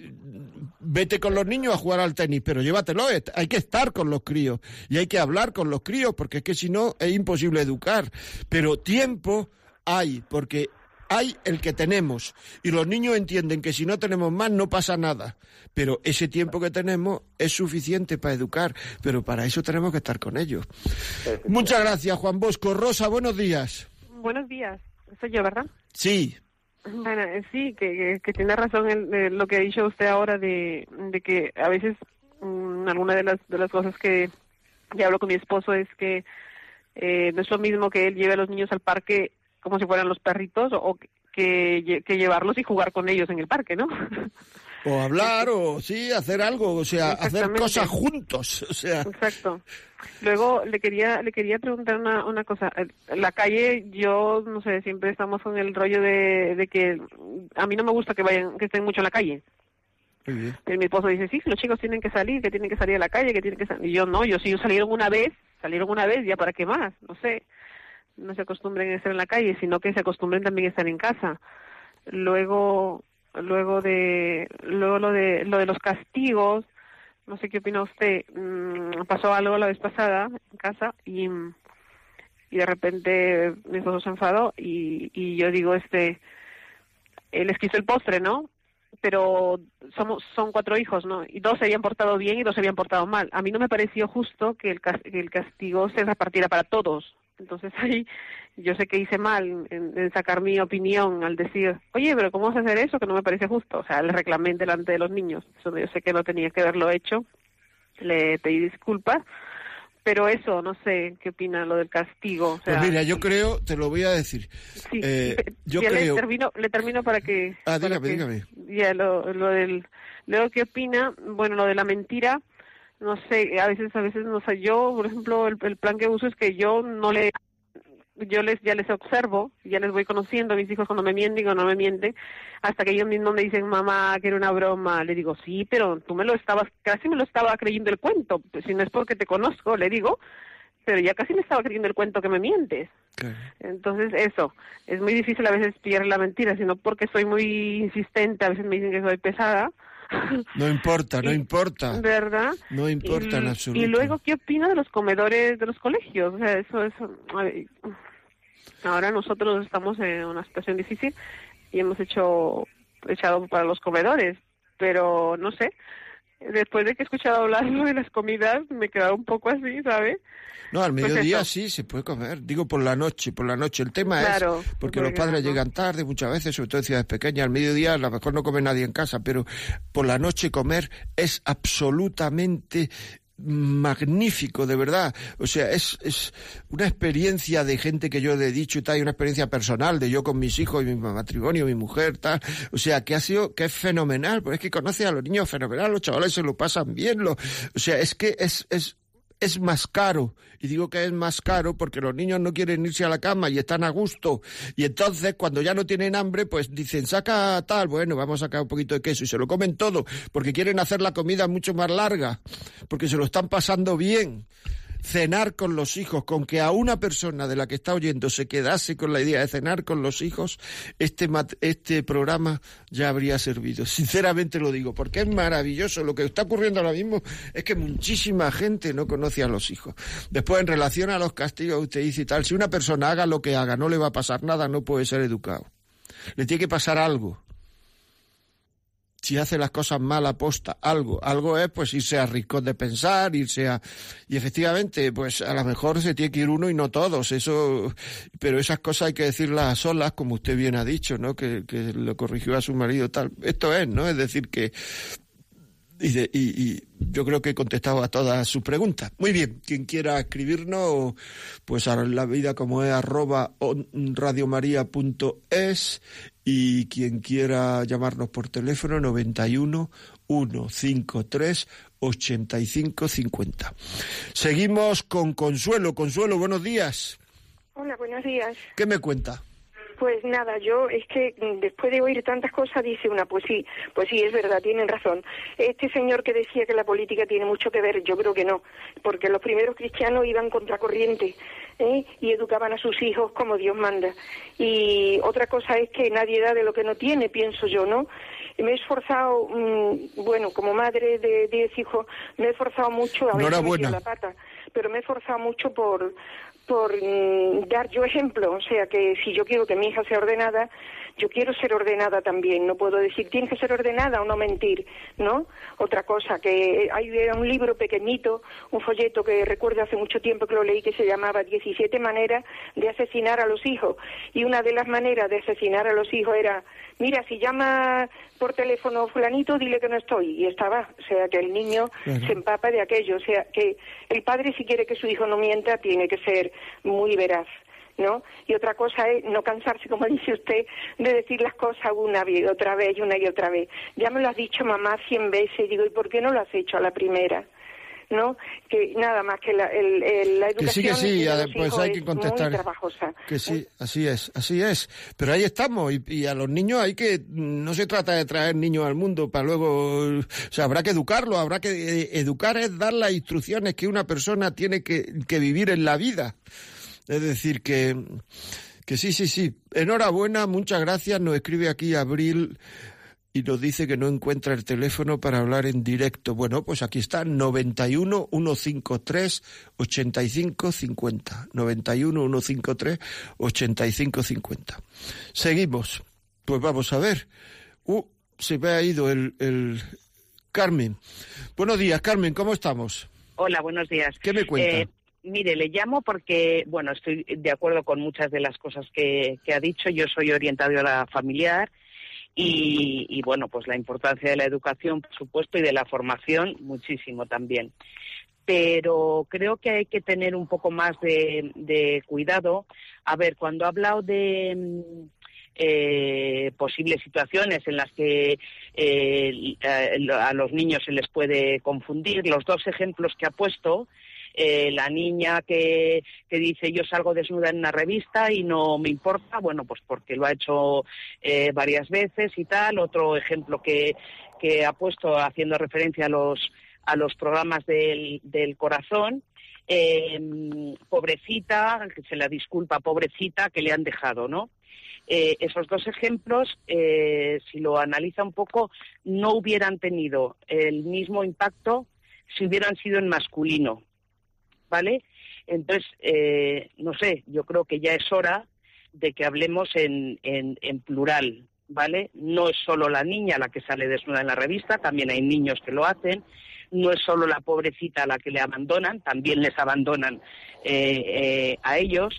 vete con los niños a jugar al tenis, pero llévatelo, hay que estar con los críos y hay que hablar con los críos, porque es que si no es imposible educar. Pero tiempo hay, porque hay el que tenemos y los niños entienden que si no tenemos más no pasa nada, pero ese tiempo que tenemos es suficiente para educar, pero para eso tenemos que estar con ellos. Muchas gracias, Juan Bosco. Rosa, buenos días. Buenos días. Soy yo, ¿verdad? Sí. Bueno, eh, sí, que, que, tiene razón en, lo que ha dicho usted ahora de, de que a veces mm, alguna de las, de las cosas que ya hablo con mi esposo es que eh, no es lo mismo que él lleve a los niños al parque como si fueran los perritos o que, que llevarlos y jugar con ellos en el parque, ¿no? O hablar, o sí, hacer algo, o sea, hacer cosas juntos, o sea. Exacto. Luego le quería le quería preguntar una, una cosa. La calle, yo no sé, siempre estamos con el rollo de, de que a mí no me gusta que vayan, que estén mucho en la calle. Y mi esposo dice, sí, los chicos tienen que salir, que tienen que salir a la calle, que tienen que salir. Y yo no, yo si ellos salieron una vez, salieron una vez, ya para qué más, no sé. No se acostumbren a estar en la calle, sino que se acostumbren también a estar en casa. Luego, luego de luego lo de lo de los castigos no sé qué opina usted mm, pasó algo la vez pasada en casa y y de repente mi esposo se enfadó y, y yo digo este él les quiso el postre no pero somos son cuatro hijos no y dos se habían portado bien y dos se habían portado mal. A mí no me pareció justo que el, que el castigo se repartiera para todos. Entonces ahí yo sé que hice mal en, sacar mi opinión al decir, oye, pero ¿cómo vas a hacer eso? Que no me parece justo. O sea, le reclamé delante de los niños. Eso yo sé que no tenía que haberlo hecho. Le pedí disculpas. Pero eso, no sé, ¿qué opina lo del castigo? pues mira, yo creo, te lo voy a decir. Sí, eh, yo creo... Le termino, le termino para que... Ah, dígame, dígame. Ya, lo, lo del... Luego, ¿qué opina? Bueno, lo de la mentira no sé, a veces, a veces, no sé, yo, por ejemplo, el, el, plan que uso es que yo no le, yo les, ya les observo, ya les voy conociendo a mis hijos cuando me mienten o no me mienten, hasta que ellos mismos me dicen, mamá, que era una broma, le digo, sí, pero tú me lo estabas, casi me lo estaba creyendo el cuento, pues, si no es porque te conozco, le digo, pero ya casi me estaba creyendo el cuento que me mientes. Entonces, eso, es muy difícil a veces pillar la mentira, sino porque soy muy insistente, a veces me dicen que soy pesada, no importa, no importa. ¿Verdad? No importa en absoluto. Y luego, ¿qué opina de los comedores de los colegios? O sea, eso es... Ahora nosotros estamos en una situación difícil y hemos hecho echado para los comedores, pero no sé, después de que he escuchado hablar de las comidas, me he quedado un poco así, ¿sabes? No, al pues mediodía sí se puede comer. Digo por la noche, por la noche. El tema es porque los padres llegan tarde muchas veces, sobre todo en ciudades pequeñas. Al mediodía a lo mejor no come nadie en casa, pero por la noche comer es absolutamente magnífico, de verdad. O sea, es, es una experiencia de gente que yo he dicho y tal, y una experiencia personal de yo con mis hijos y mi matrimonio, mi mujer, tal. O sea, que ha sido, que es fenomenal, porque es que conoce a los niños fenomenal, los chavales se lo pasan bien, lo, o sea, es que es, es, es más caro. Y digo que es más caro porque los niños no quieren irse a la cama y están a gusto. Y entonces, cuando ya no tienen hambre, pues dicen, saca tal, bueno, vamos a sacar un poquito de queso. Y se lo comen todo porque quieren hacer la comida mucho más larga, porque se lo están pasando bien cenar con los hijos, con que a una persona de la que está oyendo se quedase con la idea de cenar con los hijos, este, este programa ya habría servido. Sinceramente lo digo, porque es maravilloso. Lo que está ocurriendo ahora mismo es que muchísima gente no conoce a los hijos. Después, en relación a los castigos, usted dice y tal, si una persona haga lo que haga, no le va a pasar nada, no puede ser educado. Le tiene que pasar algo si hace las cosas mal aposta, algo, algo es pues irse a rincón de pensar, irse a... Y efectivamente, pues a lo mejor se tiene que ir uno y no todos, eso... Pero esas cosas hay que decirlas a solas, como usted bien ha dicho, ¿no? Que, que lo corrigió a su marido tal. Esto es, ¿no? Es decir, que y, y, yo creo que he contestado a todas sus preguntas. Muy bien, quien quiera escribirnos, pues a la vida como es arroba radiomaria.es y quien quiera llamarnos por teléfono 91 153 85 50. Seguimos con Consuelo. Consuelo, buenos días. Hola, buenos días. ¿Qué me cuenta? Pues nada, yo es que mm, después de oír tantas cosas dice una, pues sí, pues sí, es verdad, tienen razón. Este señor que decía que la política tiene mucho que ver, yo creo que no, porque los primeros cristianos iban contracorriente ¿eh? y educaban a sus hijos como Dios manda. Y otra cosa es que nadie da de lo que no tiene, pienso yo, ¿no? me he esforzado, mm, bueno, como madre de diez hijos, me he esforzado mucho a ver la pata, pero me he esforzado mucho por por mm, dar yo ejemplo, o sea que si yo quiero que mi hija sea ordenada, yo quiero ser ordenada también, no puedo decir tienes que ser ordenada o no mentir, ¿no? Otra cosa, que hay un libro pequeñito, un folleto que recuerdo hace mucho tiempo que lo leí que se llamaba 17 maneras de asesinar a los hijos y una de las maneras de asesinar a los hijos era, mira, si llama por teléfono fulanito, dile que no estoy y estaba, o sea que el niño se empapa de aquello, o sea que el padre si quiere que su hijo no mienta tiene que ser muy veraz. ¿No? Y otra cosa es no cansarse, como dice usted, de decir las cosas una vez, otra vez, una y otra vez. Ya me lo has dicho mamá cien veces, y digo, ¿y por qué no lo has hecho a la primera? ¿no? Que nada más que la, el, la educación que sí, que sí, pues hay que contestar. Que sí, así es, así es. Pero ahí estamos y, a los niños hay que no se trata de traer niños al mundo para luego, o sea, habrá que educarlo, habrá que eh, educar es dar las instrucciones que una persona tiene que, que vivir en la vida. Es decir, que, que sí, sí, sí. Enhorabuena, muchas gracias. Nos escribe aquí Abril y nos dice que no encuentra el teléfono para hablar en directo. Bueno, pues aquí está, 91 153 85 50. 91 153 85 50. Seguimos. Pues vamos a ver. Uh, se me ha ido el, el Carmen. Buenos días, Carmen, ¿cómo estamos? Hola, buenos días. ¿Qué me cuenta? Eh, Mire, le llamo porque, bueno, estoy de acuerdo con muchas de las cosas que, ha dicho. Yo soy orientadora familiar y, bueno, pues la importancia de la educación, por supuesto, y de la formación, muchísimo también. Pero creo que hay que tener un poco más de, cuidado. A ver, cuando ha hablado de mm, eh, posibles situaciones en las que eh, a los niños se les puede confundir, los dos ejemplos que ha puesto, eh, la niña que, que, dice yo salgo desnuda en una revista y no me importa, bueno, pues porque lo ha hecho eh, varias veces y tal. Otro ejemplo que, que ha puesto haciendo referencia a los, a los programas del, del corazón. Eh, pobrecita, que se la disculpa, pobrecita, que le han dejado, ¿no? esos dos ejemplos, si lo analiza un poco, no hubieran tenido el mismo impacto si hubieran sido en masculino. ¿Vale? Entonces, eh, no sé, yo creo que ya es hora de que hablemos en, en, plural, ¿vale? No es solo la niña la que sale desnuda en la revista, también hay niños que lo hacen. No es solo la pobrecita la que le abandonan, también les abandonan eh, eh, a ellos.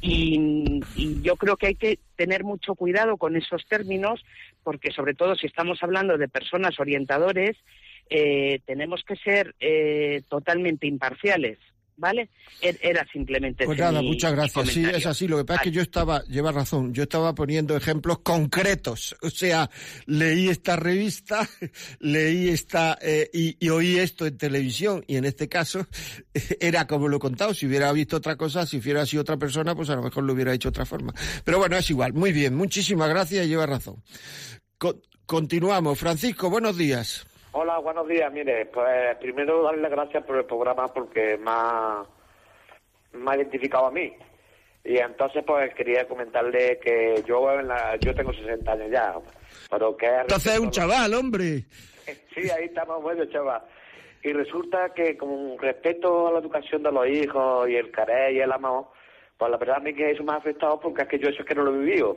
Y, yo creo que hay que tener mucho cuidado con esos términos, porque sobre todo si estamos hablando de personas orientadores, tenemos que ser totalmente imparciales. ¿Vale? Er, era simplemente. Pues nada, muchas gracias. Sí, es así. Lo que pasa es que yo estaba, lleva razón, yo estaba poniendo ejemplos concretos. O sea, leí esta revista, leí esta eh, y, oí esto en televisión y en este caso era como lo he contado. Si hubiera visto otra cosa, si hubiera sido otra persona, pues a lo mejor lo hubiera hecho de otra forma. Pero bueno, es igual. Muy bien, muchísimas gracias y lleva razón. continuamos. Francisco, buenos días. Hola, buenos días. Mire, pues primero darle las gracias por el programa porque me ha, identificado a mí. Y entonces, pues quería comentarle que yo yo tengo 60 años ya, pero que... Entonces es un chaval, hombre. sí, ahí estamos, bueno, chaval. Y resulta que con respecto a la educación de los hijos y el caré y el amor, pues la verdad a mí que eso me ha afectado porque es que yo eso es que no lo he vivido.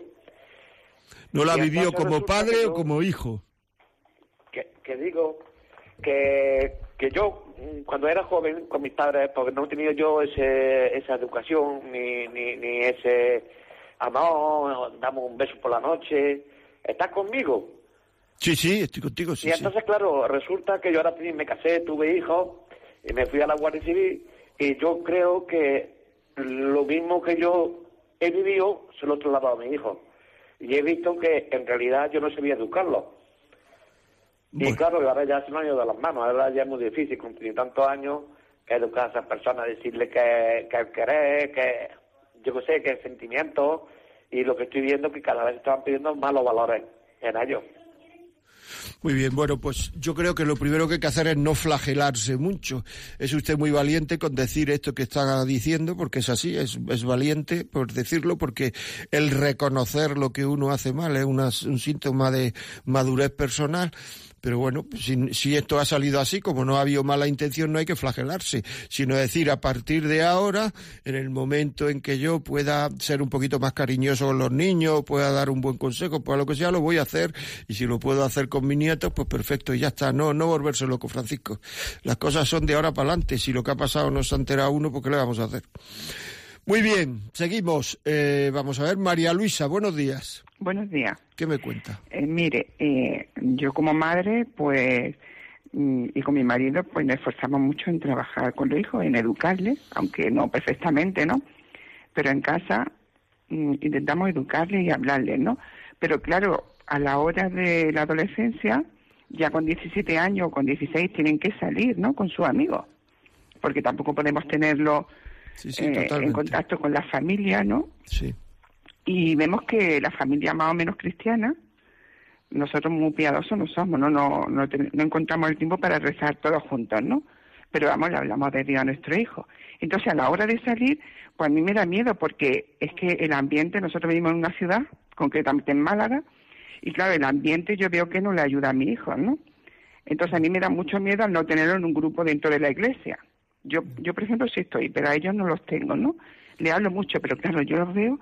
¿No lo ha vivido como padre o como hijo? Que digo que, que yo, mm, cuando era joven con mis padres, porque no he tenido yo ese, esa educación, ni, ni, ni ese amor, damos un beso por la noche, ¿estás conmigo? Sí, sí, estoy contigo, sí. y entonces, claro, resulta que yo ahora me casé, tuve hijos, y me fui a la Guardia Civil, y yo creo que lo mismo que yo he vivido, se lo he trasladado a mi hijo. Y he visto que en realidad yo no sabía educarlo. Y claro, ahora ya se me han ido de las manos, ahora ya es muy difícil, con tantos años, que educar a esas personas, decirle que, que querer, que yo qué sé, que sentimientos, y lo que estoy viendo es que cada vez estaban pidiendo malos valores en ellos. Muy bien, bueno, pues yo creo que lo primero que hay que hacer es no flagelarse mucho. Es usted muy valiente con decir esto que está diciendo, porque es así, es, es valiente por decirlo, porque el reconocer lo que uno hace mal es un síntoma de madurez personal pero bueno, si, si, esto ha salido así, como no ha habido mala intención, no hay que flagelarse, sino decir a partir de ahora, en el momento en que yo pueda ser un poquito más cariñoso con los niños, pueda dar un buen consejo, pues lo que sea, lo voy a hacer, y si lo puedo hacer con mis nietos, pues perfecto, y ya está, no, no volverse loco, Francisco. Las cosas son de ahora para adelante, si lo que ha pasado no se ha enterado uno, pues ¿qué le vamos a hacer? Muy bien, seguimos. Eh, vamos a ver, María Luisa, buenos días. Buenos días. ¿Qué me cuenta? Eh, mire, eh, yo como madre, pues, mm, y con mi marido, pues nos esforzamos mucho en trabajar con los hijos, en educarles, aunque no perfectamente, ¿no? Pero en casa mm, intentamos educarles y hablarles, ¿no? Pero claro, a la hora de la adolescencia, ya con 17 años o con 16 tienen que salir, ¿no? Con sus amigos, porque tampoco podemos tenerlo eh, en contacto con la familia, ¿no? Sí. Y vemos que la familia más o menos cristiana, nosotros muy piadosos no somos, ¿no? No, no, encontramos el tiempo para rezar todos juntos, ¿no? Pero vamos, le hablamos de Dios a nuestro hijo. Entonces, a la hora de salir, pues a mí me da miedo porque es que el ambiente, nosotros vivimos en una ciudad, concretamente en Málaga, y claro, el ambiente yo veo que no le ayuda a mi hijo, ¿no? Entonces, a mí me da mucho miedo al no tenerlo en un grupo dentro de la iglesia. Yo, yo por ejemplo, sí estoy, pero a ellos no los tengo, ¿no? Le hablo mucho, pero claro, yo los veo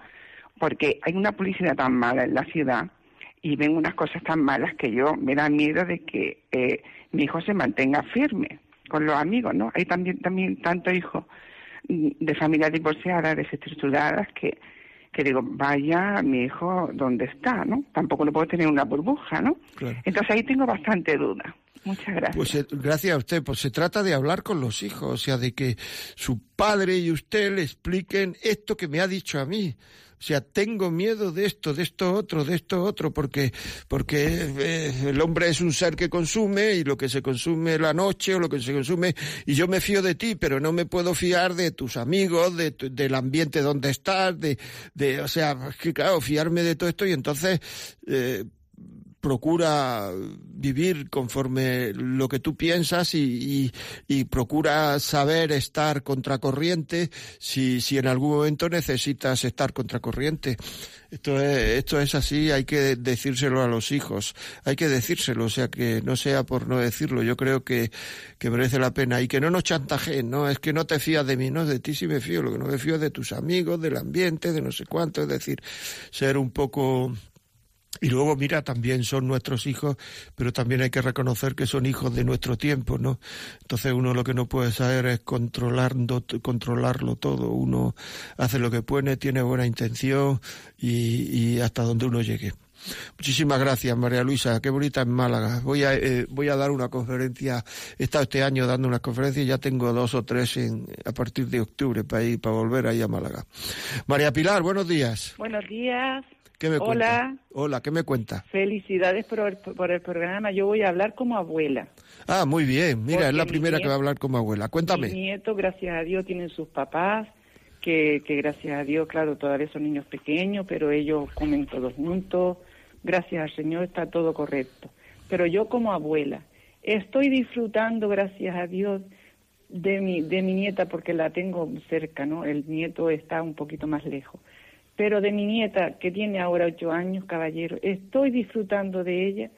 porque hay una publicidad tan mala en la ciudad y ven unas cosas tan malas que yo me da miedo de que eh, mi hijo se mantenga firme con los amigos, ¿no? Hay también, también tantos hijos de familias divorciadas, desestructuradas, que, que digo, vaya mi hijo, ¿dónde está, no? Tampoco lo puedo tener una burbuja, ¿no? Entonces ahí tengo bastante duda. Muchas gracias. Pues gracias a usted. Pues se trata de hablar con los hijos, o sea, de que su padre y usted le expliquen esto que me ha dicho a mí. O sea, tengo miedo de esto, de esto otro, de esto otro, porque, porque eh, el hombre es un ser que consume y lo que se consume la noche o lo que se consume, y yo me fío de ti, pero no me puedo fiar de tus amigos, de, del ambiente donde estás, de, de, o sea, que claro, fiarme de todo esto y entonces, eh, procura vivir conforme lo que tú piensas y, y, procura saber estar contracorriente si, si en algún momento necesitas estar contracorriente. Esto es, esto es así, hay que decírselo a los hijos, hay que decírselo, o sea que no sea por no decirlo, yo creo que, que merece la pena y que no nos chantajeen, no, es que no te fías de mí, no, de ti sí me fío, lo que no me fío es de tus amigos, del ambiente, de no sé cuánto, es decir, ser un poco y luego, mira, también son nuestros hijos, pero también hay que reconocer que son hijos de nuestro tiempo, ¿no? Entonces uno lo que no puede saber es controlando, controlarlo todo. Uno hace lo que puede, tiene buena intención y, hasta donde uno llegue. Muchísimas gracias, María Luisa. Qué bonita en Málaga. Voy a, eh, voy a dar una conferencia. He estado este año dando unas conferencias y ya tengo dos o tres en, a partir de octubre para ir, para volver ahí a Málaga. María Pilar, buenos días. Buenos días. ¿Qué me Hola. Hola, ¿qué me cuenta? Felicidades por el, por el programa. Yo voy a hablar como abuela. Ah, muy bien. Mira, es la primera que va a hablar como abuela. Cuéntame. Mis nietos, gracias a Dios, tienen sus papás, que, que gracias a Dios, claro, todavía son niños pequeños, pero ellos comen todos juntos. Gracias al Señor está todo correcto. Pero yo como abuela estoy disfrutando, gracias a Dios, de mi, de mi nieta porque la tengo cerca, ¿no? El nieto está un poquito más lejos pero de mi nieta, que tiene ahora ocho años, caballero, estoy disfrutando de ella,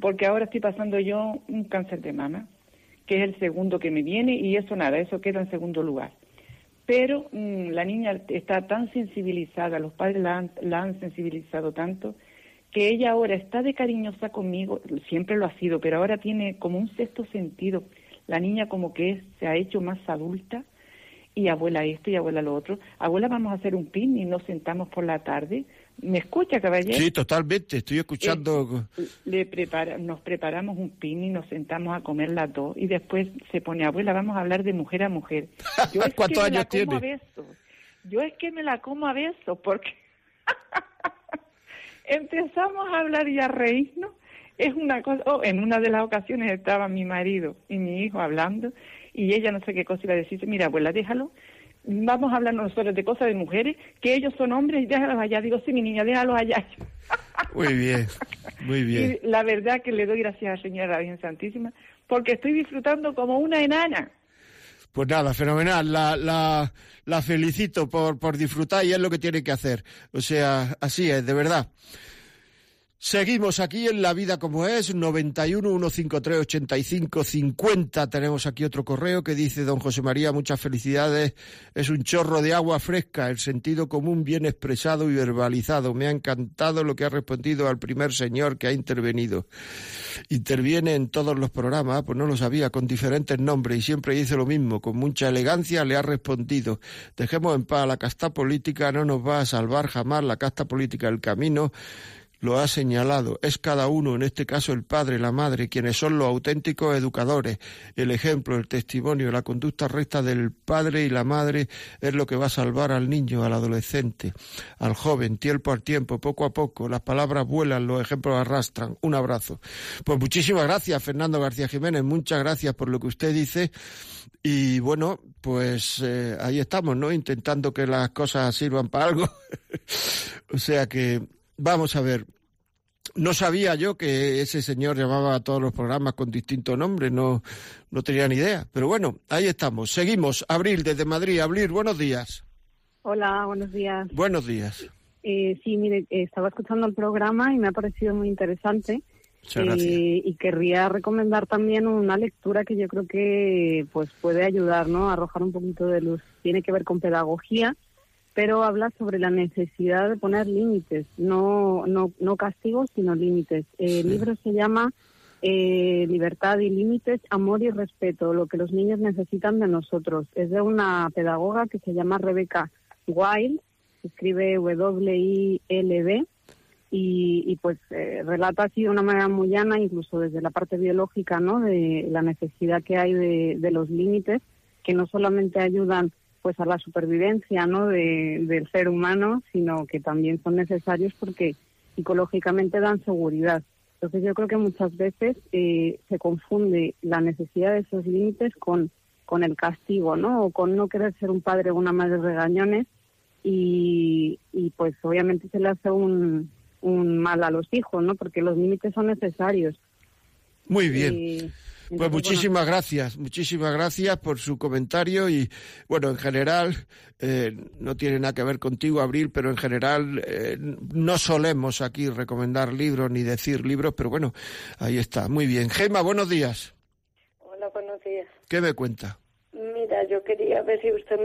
porque ahora estoy pasando yo un cáncer de mama, que es el segundo que me viene, y eso nada, eso queda en segundo lugar. Pero mm, la niña está tan sensibilizada, los padres la han, la han sensibilizado tanto, que ella ahora está de cariñosa conmigo, siempre lo ha sido, pero ahora tiene como un sexto sentido. La niña como que se ha hecho más adulta y abuela esto y abuela lo otro. Abuela, vamos a hacer un pin y nos sentamos por la tarde. ¿Me escucha, caballero? Sí, totalmente, estoy escuchando. Eh, le prepara, nos preparamos un pin y nos sentamos a comer las dos y después se pone, abuela, vamos a hablar de mujer a mujer. Yo es ¿Cuántos que años tiene? Yo es que me la como a besos porque empezamos a hablar y a reírnos. Es una cosa, oh, en una de las ocasiones estaba mi marido y mi hijo hablando y ella no sé qué cosa iba a decir, mira abuela, déjalo, vamos a hablar nosotros de cosas de mujeres, que ellos son hombres y déjalos allá. Digo, sí, mi niña, déjalos allá. Muy bien, muy bien. Y la verdad que le doy gracias a la señora Virgen Santísima porque estoy disfrutando como una enana. Pues nada, fenomenal. La, la, la felicito por, por disfrutar y es lo que tiene que hacer. O sea, así es, de verdad. Seguimos aquí en La Vida como es, 91 153 85 50. Tenemos aquí otro correo que dice Don José María, muchas felicidades. Es un chorro de agua fresca, el sentido común bien expresado y verbalizado. Me ha encantado lo que ha respondido al primer señor que ha intervenido. Interviene en todos los programas, pues no lo sabía, con diferentes nombres y siempre dice lo mismo, con mucha elegancia le ha respondido. Dejemos en paz la casta política, no nos va a salvar jamás la casta política el camino lo ha señalado. Es cada uno, en este caso el padre, la madre, quienes son los auténticos educadores. El ejemplo, el testimonio, la conducta recta del padre y la madre es lo que va a salvar al niño, al adolescente, al joven, tiempo al tiempo, poco a poco. Las palabras vuelan, los ejemplos arrastran. Un abrazo. Pues muchísimas gracias, Fernando García Jiménez. Muchas gracias por lo que usted dice. Y bueno, pues eh, ahí estamos, ¿no? Intentando que las cosas sirvan para algo. o sea que Vamos a ver. No sabía yo que ese señor llamaba a todos los programas con distinto nombre, no, no tenía ni idea. Pero bueno, ahí estamos. Seguimos. Abril, desde Madrid. Abril, buenos días. Hola, buenos días. Buenos días. Eh, sí, mire, estaba escuchando el programa y me ha parecido muy interesante. Eh, y querría recomendar también una lectura que yo creo que pues puede ayudar, ¿no? A arrojar un poquito de luz. Tiene que ver con pedagogía pero habla sobre la necesidad de poner límites, no, no, no castigos, sino límites. El libro se llama eh, Libertad y Límites, Amor y Respeto, lo que los niños necesitan de nosotros. Es de una pedagoga que se llama Rebeca Wild, escribe W-I-L-D, y, y pues eh, relata así de una manera muy llana, incluso desde la parte biológica, ¿no? De la necesidad que hay de, de los límites, que no solamente ayudan pues a la supervivencia ¿no? del ser humano, sino que también son necesarios porque psicológicamente dan seguridad. Entonces yo creo que muchas veces eh, se confunde la necesidad de esos límites con, con el castigo, ¿no? O con no querer ser un padre o una madre regañones y, y pues obviamente se le hace un, un mal a los hijos, ¿no? Porque los límites son necesarios. Muy bien. Eh, pues muchísimas gracias, muchísimas gracias por su comentario y bueno, en general eh, no tiene nada que ver contigo, Abril, pero en general eh, no solemos aquí recomendar libros ni decir libros, pero bueno, ahí está, muy bien. Gema, buenos días. Hola, buenos días. ¿Qué me cuenta? Mira, yo quería ver si usted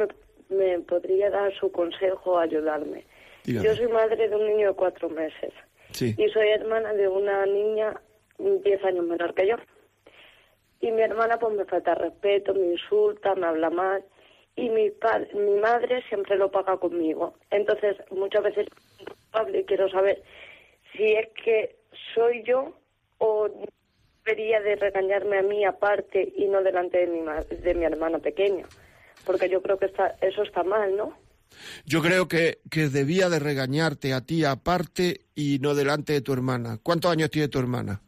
me, podría dar su consejo, ayudarme. Yo soy madre de un niño de cuatro meses y soy hermana de una niña diez años menor que yo. Y mi hermana pues me falta respeto, me insulta, me habla mal. Y mi, mi madre siempre lo paga conmigo. Entonces, muchas veces quiero saber si es que soy yo o debería de regañarme a mí aparte y no delante de mi, de mi hermano pequeño. Porque yo creo que está, eso está mal, ¿no? Yo creo que, que debía de regañarte a ti aparte y no delante de tu hermana. ¿Cuántos años tiene tu hermana?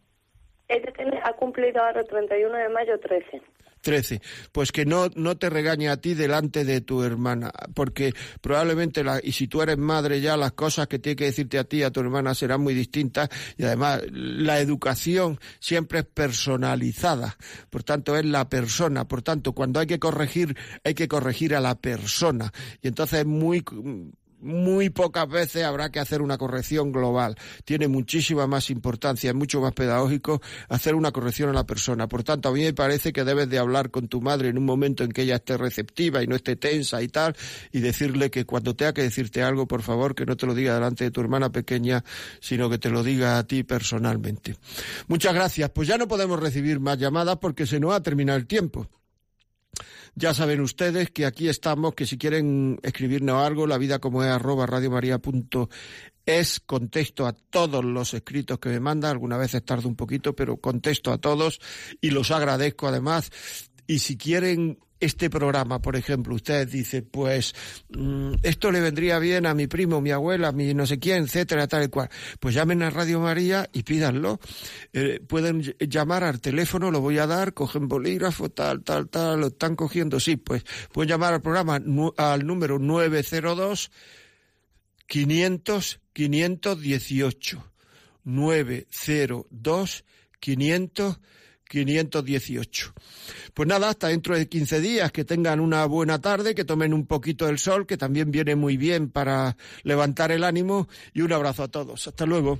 Ella ha cumplido ahora el 31 de mayo 13. 13. Pues que no, no te regañe a ti delante de tu hermana, porque probablemente, la, y si tú eres madre ya, las cosas que tiene que decirte a ti y a tu hermana serán muy distintas, y además la educación siempre es personalizada, por tanto es la persona, por tanto cuando hay que corregir, hay que corregir a la persona, y entonces es muy muy pocas veces habrá que hacer una corrección global. Tiene muchísima más importancia, es mucho más pedagógico hacer una corrección a la persona. Por tanto, a mí me parece que debes de hablar con tu madre en un momento en que ella esté receptiva y no esté tensa y tal, y decirle que cuando tenga que decirte algo, por favor, que no te lo diga delante de tu hermana pequeña, sino que te lo diga a ti personalmente. Muchas gracias. Pues ya no podemos recibir más llamadas porque se nos ha terminado el tiempo. Ya saben ustedes que aquí estamos, que si quieren escribirnos algo, la vida como es arroba es contesto a todos los escritos que me mandan, algunas veces tardo un poquito, pero contesto a todos y los agradezco además. Y si quieren este programa, por ejemplo, usted dice, pues mm, esto le vendría bien a mi primo, mi abuela, mi no sé quién, etcétera, tal y cual. Pues llamen a Radio María y pídanlo. Eh, pueden llamar al teléfono, lo voy a dar, cogen bolígrafo, tal, tal, tal, lo están cogiendo, sí, pues pueden llamar al programa al número 902 500 518 902 500 518. Pues nada, hasta dentro de 15 días, que tengan una buena tarde, que tomen un poquito del sol, que también viene muy bien para levantar el ánimo, y un abrazo a todos. Hasta luego.